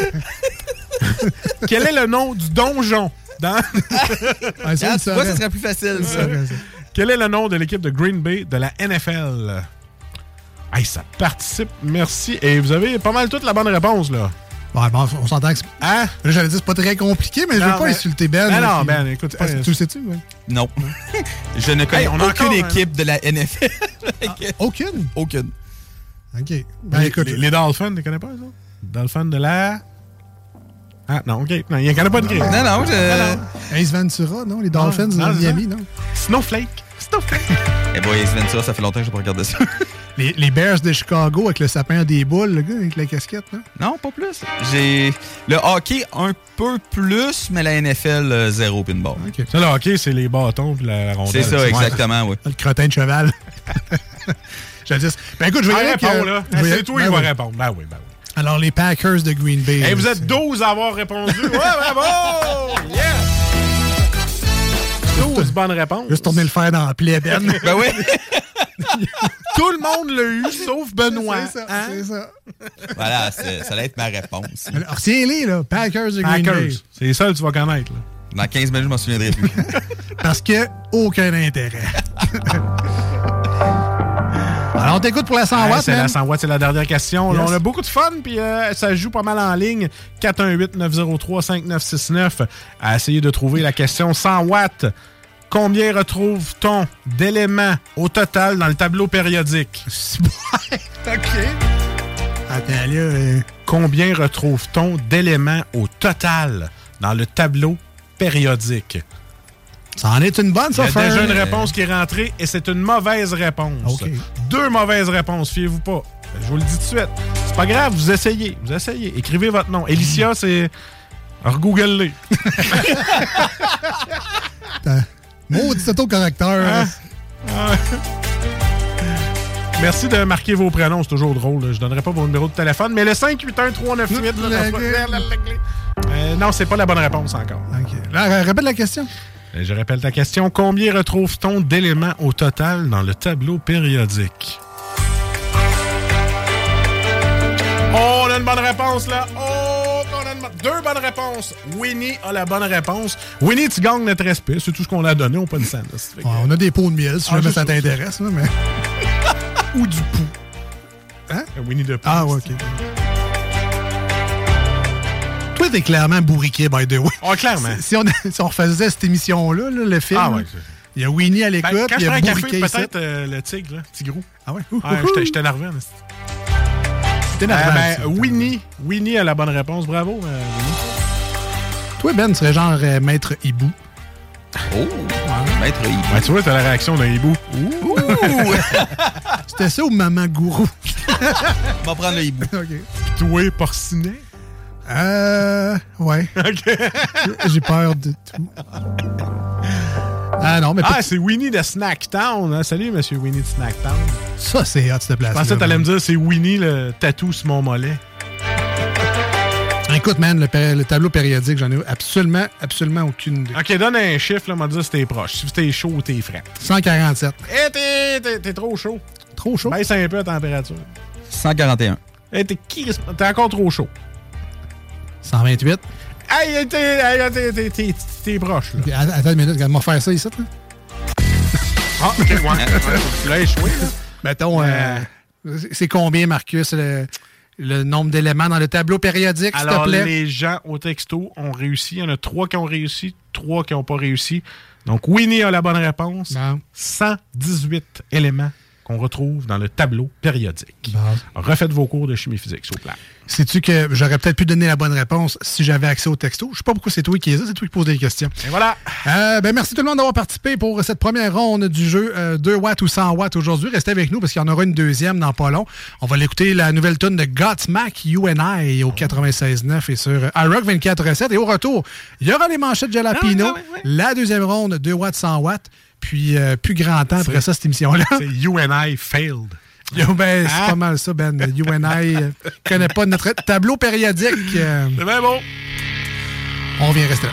Quel est le nom du donjon dans... Ah, ça, Ah, tu vois, ça serait plus facile, ça. Quel est le nom de l'équipe de Green Bay de la NFL? Hey, ça participe. Merci. Et vous avez pas mal toute la bonne réponse, là. Bon, bon, on s'entend que c'est... Hein? Là, j'allais dire c'est pas très compliqué, mais je Non, veux pas insulter Ben. Ben là, non, qui- Ben, écoute, Ah, euh, tu le sais-tu, ouais? Non. Je ne connais Hey, on a aucune encore équipe de la NFL. Aucune? Aucune. OK. Ben, les, écoute, les, les Dolphins, tu les connais pas, ça? Dolphins de la... Ah, non, OK. Non, il n'y en a pas de grille. Non, non, je... Ace Ventura, non? Les Dolphins non, de c'est Miami, non? Snowflake. Snowflake. Eh boy, Ventura, ça fait longtemps que je n'ai pas regardé ça. Les, les Bears de Chicago avec le sapin des boules, le gars, avec la casquette, non? Non, pas plus. J'ai le hockey un peu plus, mais la NFL euh, zéro pinball. OK. Ça, le hockey, c'est les bâtons puis la rondelle. C'est ça, Ouais. exactement, oui. Le crottin de cheval. Jadis. Ben écoute, je vais y Ah, réponds, euh, là. je C'est toi ben qui va oui. répondre. Ben oui, ben oui. Alors, les Packers de Green Bay. Hey, vous êtes 12 à avoir répondu. Ouais, bravo! Yes! 12 bonnes réponses. Juste tourner le fer dans la plaie, Ben. Ben oui. Tout le monde l'a eu, sauf Benoît. C'est ça, Hein? c'est ça. Voilà, c'est- ça va être ma réponse. Alors, retiens-les, là. Packers de Green Bay. Packers. C'est les seuls que tu vas connaître. Là. Dans 15 minutes, je m'en souviendrai plus. Parce que aucun intérêt. Alors, on t'écoute pour la 100 Ouais, watts, c'est la 100 watts, c'est la dernière question. Yes. on a beaucoup de fun, puis euh, ça joue pas mal en ligne. 418-903-5969 à essayer de trouver la question 100 watts. Combien retrouve-t-on d'éléments au total dans le tableau périodique? OK. Attends, là... euh, Combien retrouve-t-on d'éléments au total dans le tableau périodique? Ça en est une bonne, ça, Il y a déjà une réponse qui est rentrée et c'est une mauvaise réponse. Deux mauvaises réponses, fiez-vous pas. Je vous le dis tout de suite. C'est pas grave, vous essayez. Vous essayez. Écrivez votre nom. Elicia, c'est. Google-les. Maudit autocorrecteur. Hein? Merci de marquer vos prénoms, c'est toujours drôle. Je donnerai pas vos numéros de téléphone, mais le 581-398. là, euh, non, c'est pas la bonne réponse encore. Là, répète la question. Je répète la question. Combien retrouve-t-on d'éléments au total dans le tableau périodique? Oh, on a une bonne réponse là. Oh, on a une deux bonnes réponses. Winnie a la bonne réponse. Winnie, tu gagnes notre respect. C'est tout ce qu'on a donné. Ça fait que- Ouais, on a des pots de miel, si Ah, jamais ça t'intéresse. mais... Ou du pou. Hein? Winnie de Ah, ouais, OK. Toi, t'es clairement bourriqué, by the way. Oh, clairement. Si, si on, si on refaisait cette émission-là, là, le film, Ah, ouais, il y a Winnie à l'écoute, Ben, quand il je y prends a un café, bourriqué ici. peut-être euh, le tigre, là, Tigrou. Ah ouais? Ouais, j'étais- en esti. T'es énervant, Euh, ben. Winnie. Winnie a la bonne réponse. Bravo, euh, Winnie. Toi, Ben, tu serais genre euh, maître hibou. Oh, maître hibou. Ben, tu vois, t'as la réaction d'un hibou. C'était ça ou maman gourou? On va prendre le hibou. OK. Toi, porcinet? Euh. Ouais. J'ai peur de tout. Ah non, mais Ah, c'est Winnie de Snacktown. hein. Salut, monsieur Winnie de Snacktown. ça, c'est hot, cette place. Je pensais que t'allais me dire c'est Winnie le tatou sur mon mollet. Écoute, man, le, tableau périodique, j'en ai absolument, absolument aucune idée. Ok, donne un chiffre, là, m'a dit si t'es proche. Si t'es chaud ou t'es frais. 147. Eh, t'es- t'es t'es trop chaud. Trop chaud? Baisse un peu la température. 141. Eh, t'es qui- t'es encore trop chaud. 128. Hey, t'es proche, là. Attends une minute, regarde-moi faire ça ici. Là. Ah, ok, ouais. Tu l'as échoué, là. Mettons, euh, c'est combien, Marcus, le, le nombre d'éléments dans le tableau périodique, s'il te Alors, plaît? les gens au texto ont réussi. Il y en a trois qui ont réussi, trois qui n'ont pas réussi. Donc, Winnie a la bonne réponse. 118 éléments qu'on retrouve dans le tableau périodique. Refaites vos cours de chimie physique, s'il vous plaît. Sais-tu que j'aurais peut-être pu donner la bonne réponse si j'avais accès au texto? Je sais pas pourquoi c'est toi qui es là, c'est toi qui pose des questions. Et voilà. Euh, ben merci tout le monde d'avoir participé pour cette première ronde du jeu euh, 2 watts ou 100 watts aujourd'hui. Restez avec nous parce qu'il y en aura une deuxième dans pas long. On va l'écouter la nouvelle tune de Godsmack, You and I, au 96.9 et sur euh, iRock 24.7. Et au retour, il y aura les manchettes Jalapino, la deuxième ronde 2 watts, 100 watts. Puis, euh, plus grand temps après ça, cette émission-là. C'est You and I failed. Yo, ben, c'est Hein? pas mal ça, Ben. You and I euh, connaît pas notre tableau périodique. euh, C'est bien bon. on vient rester là.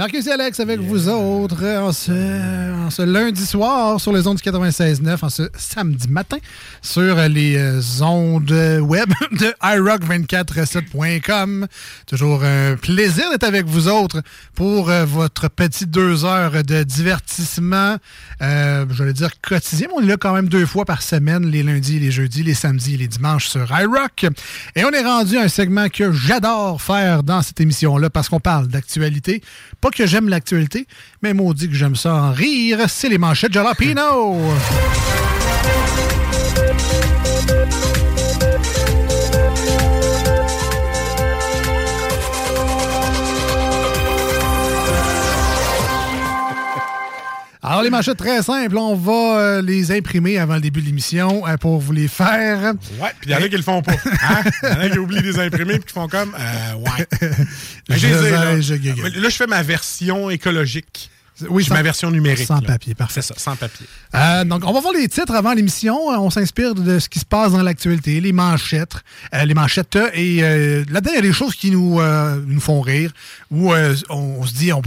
Marcus et Alex avec vous autres euh, en ce, en ce lundi soir sur les ondes du 96.9, en ce samedi matin sur les euh, ondes web de iRock247.com. Toujours un plaisir d'être avec vous autres pour euh, votre petit deux heures de divertissement, euh, j'allais dire quotidien, mais on est là quand même deux fois par semaine, les lundis, les jeudis, les samedis et les dimanches sur iRock. Et on est rendu à un segment que j'adore faire dans cette émission-là parce qu'on parle d'actualité. Pas que j'aime l'actualité, mais maudit que j'aime ça en rire. C'est les manchettes Jalapino. Alors, les manchettes très simples, on va euh, les imprimer avant le début de l'émission euh, pour vous les faire. Ouais, puis il y en a qui le font pas. Hein? Il y en a qui oublient de les imprimer puis qui font comme euh, ouais. Je là, je là, je fais ma version écologique. Oui, sans- ma version numérique. sans là. papier, parfait. C'est ça, sans papier. Euh, donc, on va voir les titres avant l'émission. Euh, On s'inspire de ce qui se passe dans l'actualité, les manchettes, euh, les manchettes. Et euh, là-dedans, il y a des choses qui nous, nous font rire, où on, on se dit, on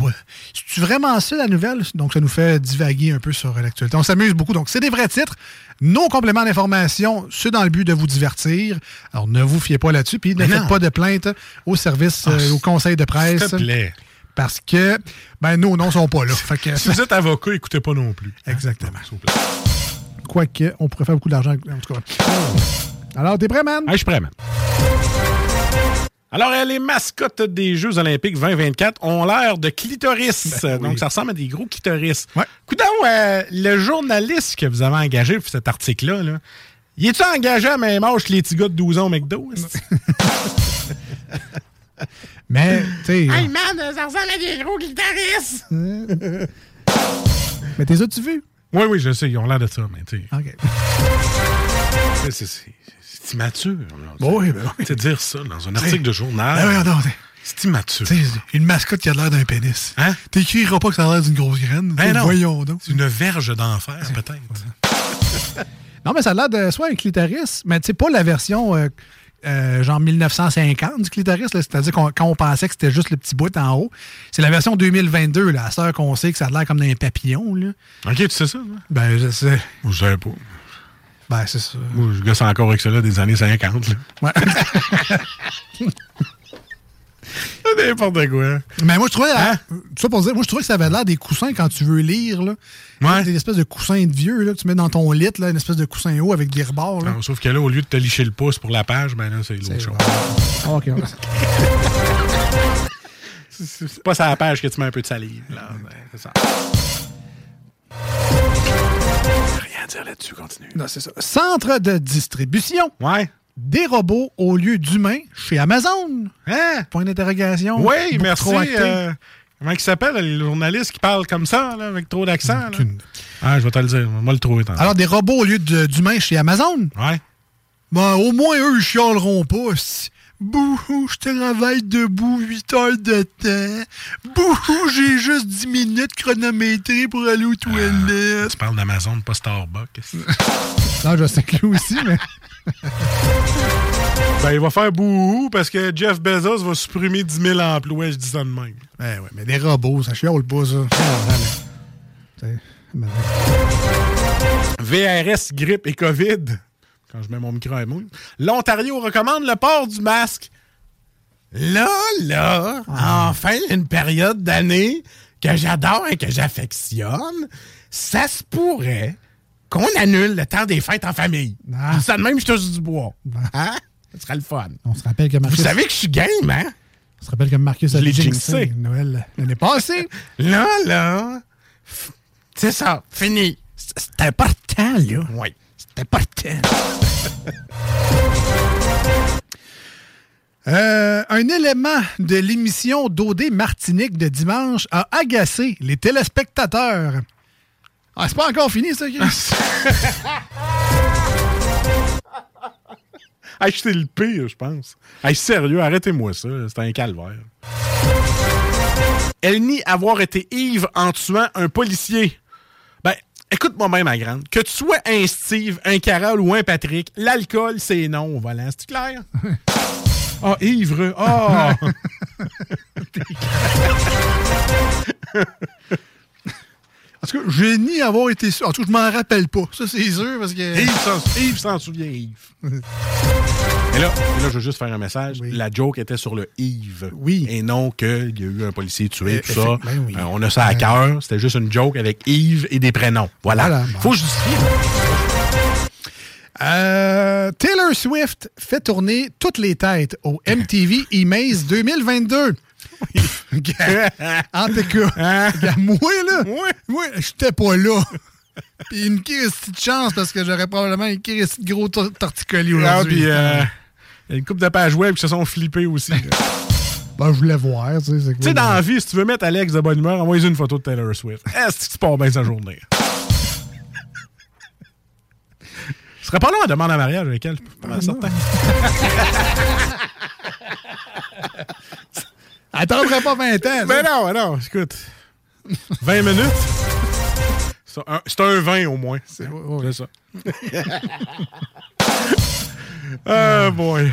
c'est vraiment ça la nouvelle? Donc, ça nous fait divaguer un peu sur l'actualité. On s'amuse beaucoup. Donc, c'est des vrais titres. Nos compléments d'information, c'est dans le but de vous divertir. Alors, ne vous fiez pas là-dessus. Puis, ne Mais faites pas de plainte au service, euh, au conseil de presse. S'il te plaît. Parce que, ben, nos noms sont pas là. Fait que, Si vous êtes avocat, écoutez pas non plus. Exactement. Quoique, on pourrait faire beaucoup d'argent. En tout cas. Alors, t'es prêt, man? je suis prêt, man. Alors, euh, les mascottes des Jeux Olympiques 2024 ont l'air de clitoris. Ben Donc, ça ressemble à des gros clitoris. Coudon, euh, le journaliste que vous avez engagé pour cet article-là, là, il est-tu engagé à même âge que les petits gars de 12 ans au McDo? Mais, tu sais. Hey man, ça ressemble à des gros clitoris. Mais t'es as-tu vu? Oui, oui, je sais, ils ont l'air de ça, mais tu sais. OK. C'est- immature. là. Bon, oui, ben oui. Tu dire ça dans un article de journal. Ben oui, attends, attends. C'est immature. Une mascotte qui a l'air d'un pénis. Hein? T'écriras pas que ça a l'air d'une grosse graine. Ben non. Voyons donc. C'est une verge d'enfer, peut-être. Non, mais ça a l'air de soit un clitoris, mais tu sais, pas la version euh, euh, genre 1950 du clitoris. là. C'est-à-dire qu'on- quand on pensait que c'était juste le petit bout en haut. C'est la version 2022, là, à sœur qu'on sait que ça a l'air comme d'un papillon. Là. OK, tu sais ça? là? Ben, je sais. Je savais pas. Ben, c'est ça. Moi, je gosse encore avec cela des années 50. là. Ouais. C'est N'importe quoi. Mais moi, je trouvais. Hein? ça pour dire, moi, je trouvais que ça avait l'air des coussins quand tu veux lire. Là. Des espèces de coussins de vieux là, que tu mets dans ton lit, là, une espèce de coussin haut avec des rebords. Là. Non, sauf que là, au lieu de te licher le pouce pour la page, ben là, c'est l'autre chose. Ah, OK. ouais. C'est pas sur la page que tu mets un peu de salive. Là. Ben, c'est ça. Rien à dire là-dessus, continue. Non, c'est ça. Centre de distribution. Ouais. Des robots au lieu d'humains chez Amazon. Hein? Point d'interrogation. Oui, merci. euh, comment il s'appelle, le journaliste qui parle comme ça, là, avec trop d'accent? Ah, je vais te le dire. On va le trouver. tantôt. Alors, des robots au lieu d'humains chez Amazon? Ouais. Ben, au moins, eux, ils chialeront pas. si- Bouhou, je travaille debout 8 heures de temps. Bouhou, j'ai juste 10 minutes chronométrées pour aller aux toilettes. Tu parles d'Amazon, pas Starbucks. Non, je sais que lui aussi, mais. ben, il va faire bouhou parce que Jeff Bezos va supprimer 10 000 emplois, je dis ça de même. Ben ouais, mais des robots, ça chiale pas, ça. Ben, VRS, grippe et COVID. Quand je mets mon micro à. L'Ontario recommande le port du masque. Là, là, enfin, une période d'année que j'adore et que j'affectionne, ça se pourrait qu'on annule le temps des fêtes en famille. Ah. Ça de même, je touche du bois. Hein? Ça serait le fun. On se rappelle que Marcus. Vous savez que je suis game, hein? On se rappelle que Marcus a jinxé. Noël l'année passée. Là, là, c'est ça, fini. C'est important, là. Oui. C'est important. Euh, un élément de l'émission d'OD Martinique de dimanche a agacé les téléspectateurs. Ah, c'est pas encore fini, ça, Chris? Hey, c'est le pire, je pense. Hey, sérieux, arrêtez-moi ça. C'est un calvaire. Elle nie avoir été Yves en tuant un policier. Écoute-moi même, ma grande. Que tu sois un Steve, un Carole ou un Patrick, l'alcool, c'est non au volant. C'est clair? Ah, ivre. Ah! En tout cas, j'ai ni avoir été sûr. En tout cas, je m'en rappelle pas. Ça, c'est sûr, parce que... Yves s'en- souvient, Yves. Et là, je veux juste faire un message. La joke était sur le Yves. Oui. Et non qu'il y a eu un policier tué, Euh, tout ça. effectivement, oui. Euh, on a ça à cœur. C'était juste une joke avec Yves et des prénoms. Voilà. Voilà, bon. Faut justifier. Euh, Taylor Swift fait tourner toutes les têtes au MTV E-Maze 2022. en tout cas, regarde, moi, là, moi, j'étais pas là. Puis une petite de chance parce que j'aurais probablement une petite gros tor- torticolis Ah, aujourd'hui. puis, euh, il y a une couple de pages web qui se sont flippées aussi. Ben, je voulais voir, tu sais. c'est Tu sais, dans la vie, si tu veux mettre Alex de bonne humeur, envoie-lui une photo de Taylor Swift. Est-ce que tu pars bien sa journée? Je serais pas loin à demande en mariage avec elle. je suis pas mal certain. Attendrai pas 20 ans. Mais non, non, écoute. 20 minutes? C'est un, un 20 au moins. C'est ça. Ah, boy.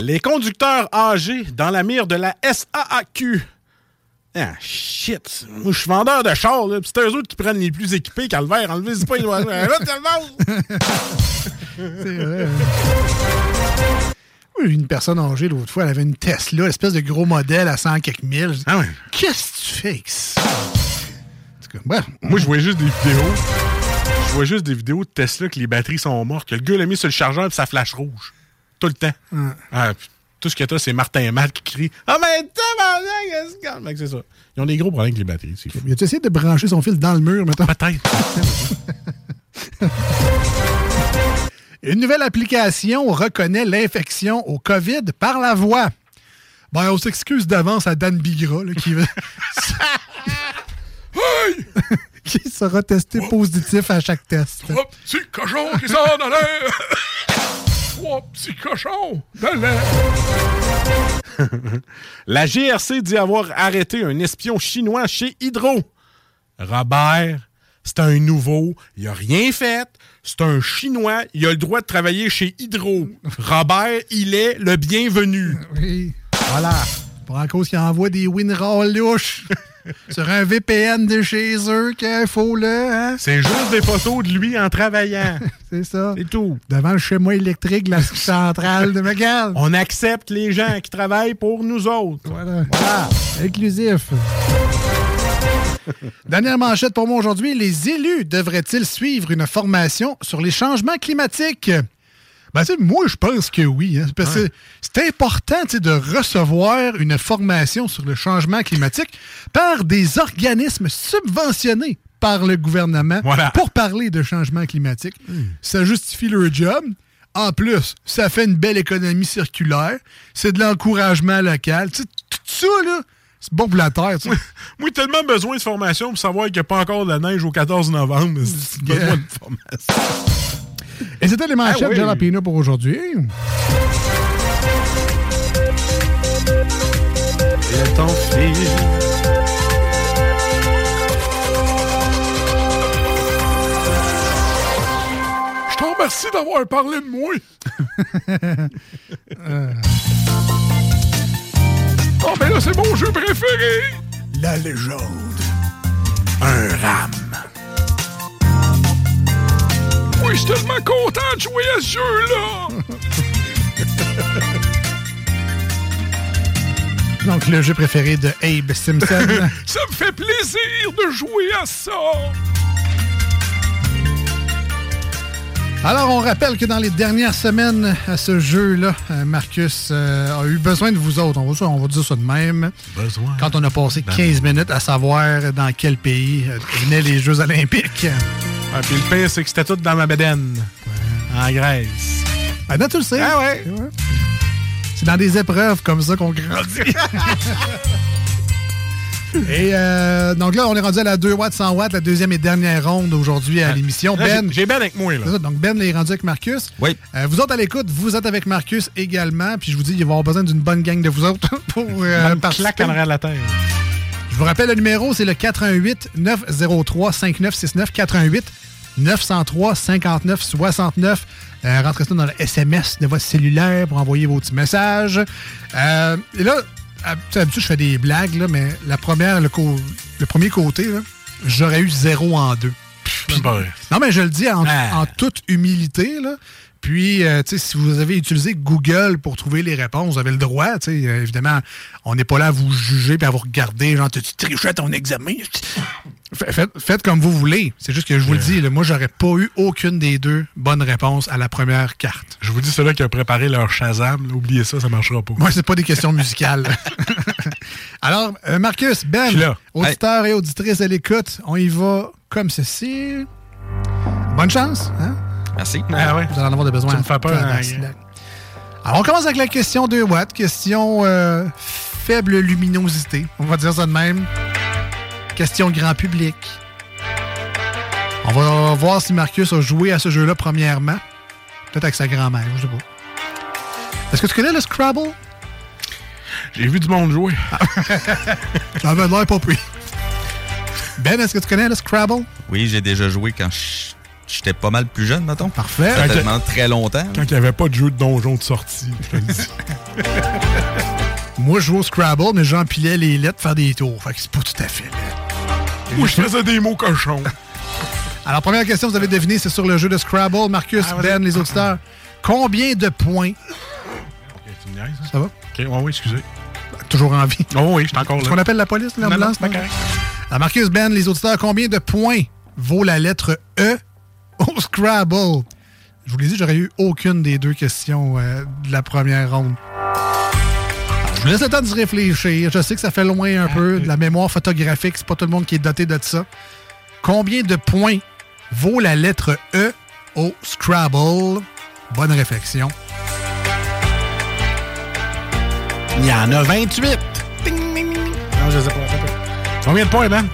Les conducteurs âgés dans la mire de la SAAQ. Ah, shit. Moi, je suis vendeur de chars, là. c'est eux autres qui prennent les plus équipés, calvaire. Enlevez pas les lois. Là. C'est vrai. Oui, une personne âgée l'autre fois, elle avait une Tesla, espèce de gros modèle à 100 quelques mille. Ah ouais. Qu'est-ce que tu fais avec ça? En tout cas, bref. Moi, je voyais juste des vidéos. Je voyais juste des vidéos de Tesla que les batteries sont mortes, que le gars l'a mis sur le chargeur et ça flash rouge. Tout le temps. Ah, tout ce que t'as, c'est Martin Matt qui crie Ah, mais tabarnak, qu'est-ce que- c'est ça. Ils ont des gros problèmes avec les batteries. c'est fou. Il a essayé de brancher son fil dans le mur, mettons? Peut-être. Une nouvelle application reconnaît l'infection au COVID par la voix. Ben, on s'excuse d'avance à Dan Bigra, là, qui, qui sera testé positif à chaque test. Trois petits cochons qui dans l'air. Trois petits cochons dans l'air. La GRC dit avoir arrêté un espion chinois chez Hydro. Robert, c'est un nouveau, il a rien fait. C'est un Chinois, il a le droit de travailler chez Hydro. Robert, il est le bienvenu. Oui. Voilà. Pour en cause qu'ils envoient des WinRAR louches sur un VPN de chez eux qu'il faut là. Hein? C'est juste des photos de lui en travaillant. C'est ça. C'est tout. Devant le schéma électrique de la centrale de McGall. On accepte les gens qui travaillent pour nous autres. Voilà. Inclusif. Dernière manchette pour moi aujourd'hui. Les élus devraient-ils suivre une formation sur les changements climatiques? Ben, moi, je pense que oui. hein, parce que c'est important de recevoir une formation sur le changement climatique par des organismes subventionnés par le gouvernement pour parler de changement climatique. Ça justifie leur job. En plus, ça fait une belle économie circulaire. C'est de l'encouragement local. Tu sais, tout ça, là, c'est bon pour la terre. tu sais. Moi, j'ai tellement besoin de formation pour savoir qu'il n'y a pas encore de la neige au 14 novembre. J'ai besoin de formation. Et c'était les manchettes Ah oui. de pour aujourd'hui. Et ton fils. Je te remercie d'avoir parlé de moi. Oh, mais là, c'est mon jeu préféré. La légende. Un ram. Oui, je suis tellement content de jouer à ce jeu-là. Donc, le jeu préféré de Abe Simpson. Ça me fait plaisir de jouer à ça. Alors, on rappelle que dans les dernières semaines à ce jeu-là, euh, Marcus euh, a eu besoin de vous autres. On va, on va dire ça de même. Besoin. Quand on a passé 15 minutes à savoir dans quel pays euh, venaient les Jeux Olympiques. Ah, puis le pire, c'est que c'était tout dans ma bedaine. En Grèce. Maintenant, tu le sais. Ah ouais. C'est dans des épreuves comme ça qu'on grandit. Et euh, donc là, on est rendu à la 2 watts, 100 watts, la deuxième et dernière ronde aujourd'hui à l'émission. Là, Ben, j'ai- Ben avec moi, là. ça, donc Ben est rendu avec Marcus. Oui. Euh, vous autres à l'écoute, vous êtes avec Marcus également. Puis je vous dis, il va y avoir besoin d'une bonne gang de vous autres pour euh, Même participer. claque en arrière de la tête. Je vous rappelle le numéro, c'est le 88 903 5969 88 903 59 69. Euh, rentrez ça dans le SMS de votre cellulaire pour envoyer vos petits messages. Euh, et là, d'habitude, je fais des blagues, là, mais la première, le, co- le premier côté, j'aurais eu zéro en deux. Non, mais je le dis en, Ah. en toute humilité. Là. Puis, euh, tu sais, si vous avez utilisé Google pour trouver les réponses, vous avez le droit. sais. Euh, évidemment, on n'est pas là à vous juger et à vous regarder. Genre, tu triché à ton examen? Fa- Faites, faites comme vous voulez. C'est juste que je vous le dis, là, moi, j'aurais pas eu aucune des deux bonnes réponses à la première carte. Je vous dis, ceux-là qui ont préparé leur Shazam, là, oubliez ça, ça marchera pas. Moi, c'est pas des questions musicales. Alors, euh, Marcus, Ben, auditeurs et auditrices à l'écoute, on y va comme ceci. Bonne chance. Hein? Merci. Ah ouais. Vous allez en avoir de besoin. Tu me fais peur, hein. Alors, on commence avec la question 2 watts. Question euh, faible luminosité. On va dire ça de même. Question grand public. On va voir si Marcus a joué à ce jeu-là premièrement. Peut-être avec sa grand-mère, je sais pas. Est-ce que tu connais le Scrabble? J'ai vu du monde jouer. Ça avait l'air pas pris. Ben, est-ce que tu connais le Scrabble? Oui, j'ai déjà joué quand je- j'étais pas mal plus jeune, mettons. Parfait. Ça fait très longtemps. Quand il n'y avait pas de jeu de donjon de sortie, je te le dis. Moi, je joue au Scrabble, mais j'empilais les lettres pour faire des tours. Fait que c'est pas tout à fait. Moi, je faisais des mots cochons. Alors, première question, vous avez deviné, c'est sur le jeu de Scrabble. Marcus, Ah. Ben, les auditeurs. Combien de points? Tu me niaises, hein? Ça va? OK, ouais, oui, excusez. Toujours en vie. Oh oui, je suis encore Est-ce là. qu'on appelle la police, l'ambulance? non, non? Alors, Marcus, Ben, les auditeurs, combien de points vaut la lettre E? Au Scrabble? Je vous l'ai dit, j'aurais eu aucune des deux questions euh, de la première ronde. Je vous laisse le temps de réfléchir. Je sais que ça fait loin un peu de la mémoire photographique. C'est pas tout le monde qui est doté de ça. Combien de points vaut la lettre E au Scrabble? Bonne réflexion. Il y en a 28. Ding. Non, je sais pas. Combien de points, Ben?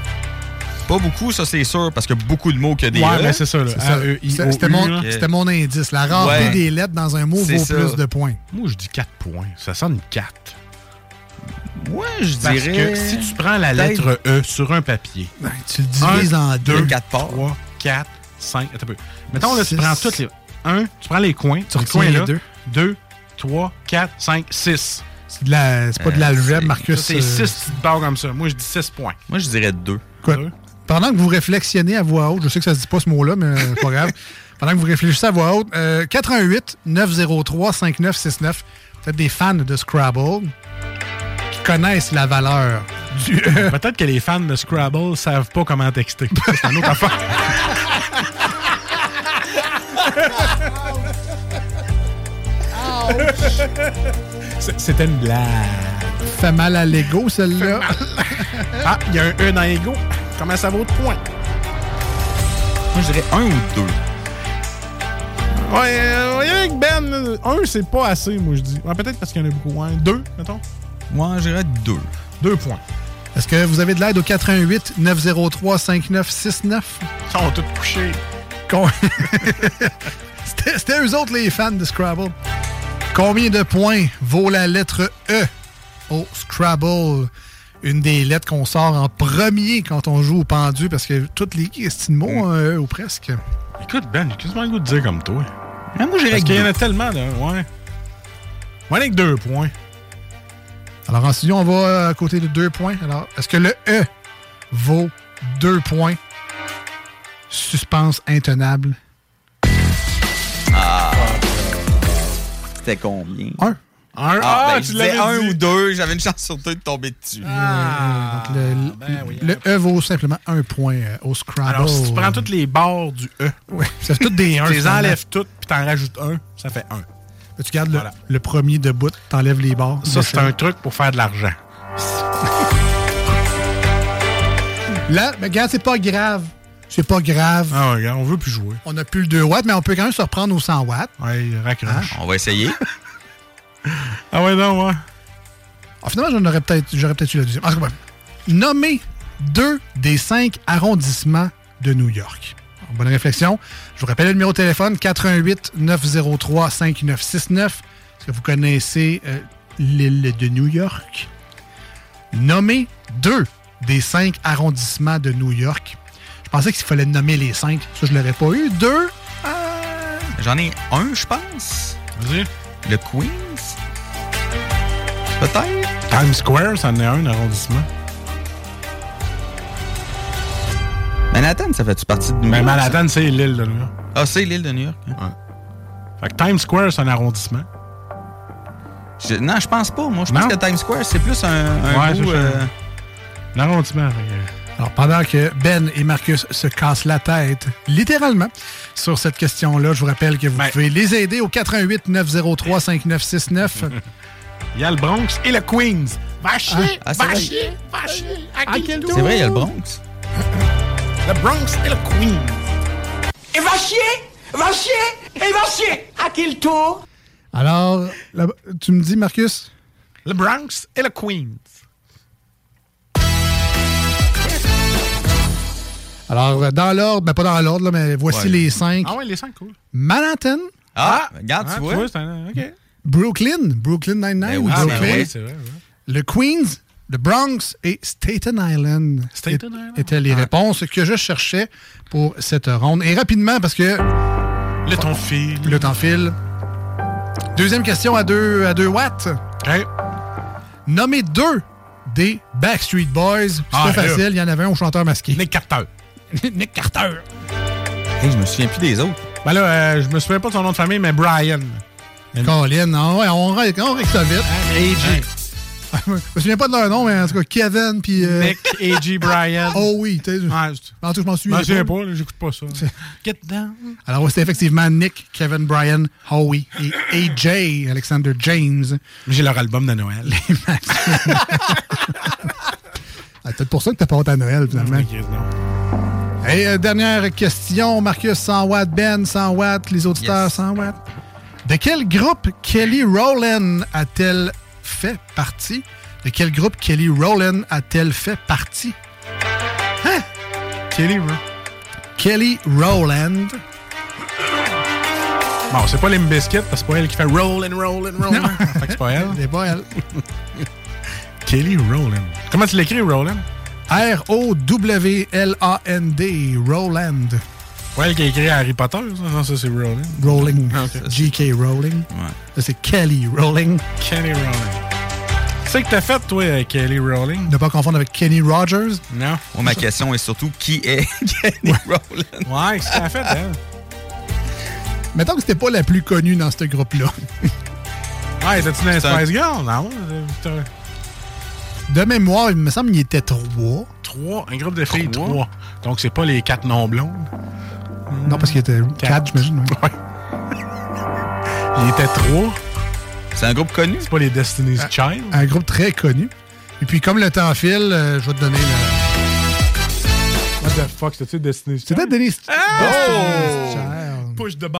Pas beaucoup, ça c'est sûr, parce que beaucoup de mots que des Ouais, E. mais c'est ça, C'était mon, c'était mon indice. La rareté Ouais. des lettres dans un mot vaut ça. plus de points. Moi, je dis 4 points. Ça sonne 4. Ouais, je Parce dirais. que si tu prends la lettre E sur un papier, Ben, tu le divises en deux. 4 parts. 3, 4, 5. Attends un peu. Mettons, là, Six. tu prends toutes les. 1, tu prends les coins. Tu les coins les là. deux. 2, 3, 4, 5, 6. C'est de la- c'est pas de l'algèbre, Marcus. C'est euh, 6 petites barres comme ça. Moi, je dis 6 points. Moi, je dirais 2. Écoute, pendant que vous réflexionnez à voix haute, je sais que ça se dit pas ce mot-là, mais c'est pas grave. Pendant que vous réfléchissez à voix haute, euh, 88 903 5969. Peut-être des fans de Scrabble qui connaissent la valeur du E. Peut-être que les fans de Scrabble savent pas comment texter. C'est une autre affaire. C'était une blague. Fait mal à l'ego, celle-là. Ah, il y a un E dans Ego. Comment ça vaut de points? Moi, je dirais 1 ou 2. Ouais, euh, avec Ben, un, c'est pas assez, moi, je dis. Ouais, Peut-être parce qu'il y en a beaucoup. Hein. Deux, mettons? Moi, je dirais 2. Deux points. Est-ce que vous avez de l'aide au 88 903 5969? Ils sont tous couchés. Con- C'était c'était eux autres les fans de Scrabble. Combien de points vaut la lettre E au Scrabble? Une des lettres qu'on sort en premier quand on joue au pendu parce que toutes les questions de mots ont un E ou presque. Écoute, Ben, j'ai quasiment le goût de dire comme toi. moi, j'irais Parce qu'il y en a tellement, là. Ouais. Moi, avec deux points. Alors en studio, on va à côté de deux points. Alors, est-ce que le E vaut deux points? Suspense intenable. Ah. C'était combien? Un. Un. Ah, Ah, ben, tu l'avais un dit. ou deux. J'avais une chance sur deux de tomber dessus. Ah, Donc, le, le E vaut simplement un point euh, au Scrabble. Alors, si tu prends toutes les barres du E, Ouais, ça fait toutes des 1. tu les enlèves toutes, puis t'en rajoutes un, ça fait un. Tu gardes le, Voilà. le premier debout, t'enlèves les barres. Ça, c'est un truc pour faire de l'argent. Là, mais regarde, c'est pas grave. C'est pas grave. Ah, regarde, on veut plus jouer. On n'a plus le 2 watts, mais on peut quand même se reprendre aux 100 watts. Ouais, raccroche. On va essayer. Ah ouais, non, ouais. Ah, finalement, j'en aurais peut-être, j'aurais peut-être eu la deuxième. Nommez deux des cinq arrondissements de New York. Alors, bonne réflexion. Je vous rappelle le numéro de téléphone 88 903 5969. Est-ce que vous connaissez euh, l'île de New York? Nommez deux des cinq arrondissements de New York. Je pensais qu'il fallait nommer les cinq. Ça, je l'aurais pas eu. Deux. J'en ai un, je pense. Vas-y. Le Queens. Peut-être. Times Square, ça en est un arrondissement. Manhattan, ça fait-tu partie de New Mais York? Manhattan, c'est l'île de New York. Ah, c'est l'île de New York. hein? Fait que Times Square, c'est un arrondissement. Je- non, je pense pas. Moi, je pense que Times Square, c'est plus un, un Ouais, bout, c'est ça. euh, Un arrondissement. Alors, pendant que Ben et Marcus se cassent la tête, littéralement, sur cette question-là, je vous rappelle que vous Ben. pouvez les aider au 88 903 5969. Il y a le Bronx et le Queens. Va chier, Ah, c'est va chier, va chier. À quel C'est vrai, il y a le? Bronx. Le Bronx et le Queens. Et va chier Va chier Et va chier À quel tour? Alors, tu me dis, Marcus? Le Bronx et le Queens. Alors, dans l'ordre, ben pas dans l'ordre, là, mais voici Ouais. les cinq. Ah ouais, les cinq, cool. Manhattan, Ah, regarde, Ah, tu vois. c'est un- OK. Brooklyn, Brooklyn Nine-Nine, Ben ou oui, Ah, Brooklyn, ben oui, c'est vrai. ouais. le Queens, le Bronx et Staten Island. Staten Island. étaient les réponses que je cherchais pour cette ronde. Et rapidement, parce que Le ton fil. le temps file. Deuxième question à deux, à deux watts. OK. Nommez deux des Backstreet Boys. C'est Ah, pas facile, il y en avait un au chanteur masqué. Nick Carter. Nick Carter. Hey, je me souviens plus des autres. Ben là, euh, je me souviens pas de son nom de famille, mais Brian. Colin, non, ouais, on règle, on règle ça vite. A.G. je me souviens pas de leur nom, mais en tout cas, Kevin puis. euh, Nick, A.G. Brian. Oh oui, tu sais. Ouais, En tout cas, je m'en je souviens. m'en souviens pas. j'écoute pas ça. Get down. Alors, oui, c'était effectivement Nick, Kevin, Brian, Howie et AJ, Alexander James. J'ai leur album de Noël. Ah, Peut-être pour ça que t'as pas honte à Noël, finalement. Non. Et euh, dernière question, Marcus 100 watts, Ben 100 watts, les auditeurs Yes. 100 watts. De quel groupe Kelly Rowland a-t-elle fait partie? De quel groupe Kelly Rowland a-t-elle fait partie? Hein? Kelly. Kelly Rowland. Bon, c'est pas Limp Bizkit, parce que c'est pas elle qui fait roll and roll and roll. Non. fait que c'est pas elle. C'est pas elle. Kelly Rowland. Comment tu l'écris, Rowland? R-O-W-L-A-N-D. Rowland. Ouais, elle qui a écrit Harry Potter, ça? Non, ça, c'est Rowland. Rowling. Ah, ok. J.K. Rowling. Ouais. Ça, c'est Kelly Rowling. Kelly Rowland. Qu'est-ce que t'as fait, toi, euh, Kelly Rowling? Ne pas confondre avec Kenny Rogers? Non. Ma question est surtout qui est Kenny Rowland? Ouais, qu'est-ce que t'as fait, elle? Mettons que c'était pas la plus connue dans ce groupe-là. Ouais, t'as-tu les C'est un- Spice Girls? Non. euh, De mémoire, il me semble qu'il était trois. Trois? Un groupe de filles, Trois? trois. Donc, c'est pas les quatre non-blondes. Non, parce qu'il était quatre, j'imagine. ouais. Ouais. Il était trois. C'est un groupe connu? C'est pas les Destiny's Child. Un groupe très connu. Et puis, comme le temps file, euh, je vais te donner le. What the fuck, c'était-tu Destiny's Child? C'était Denis. Oh! Destiny's Child. Push the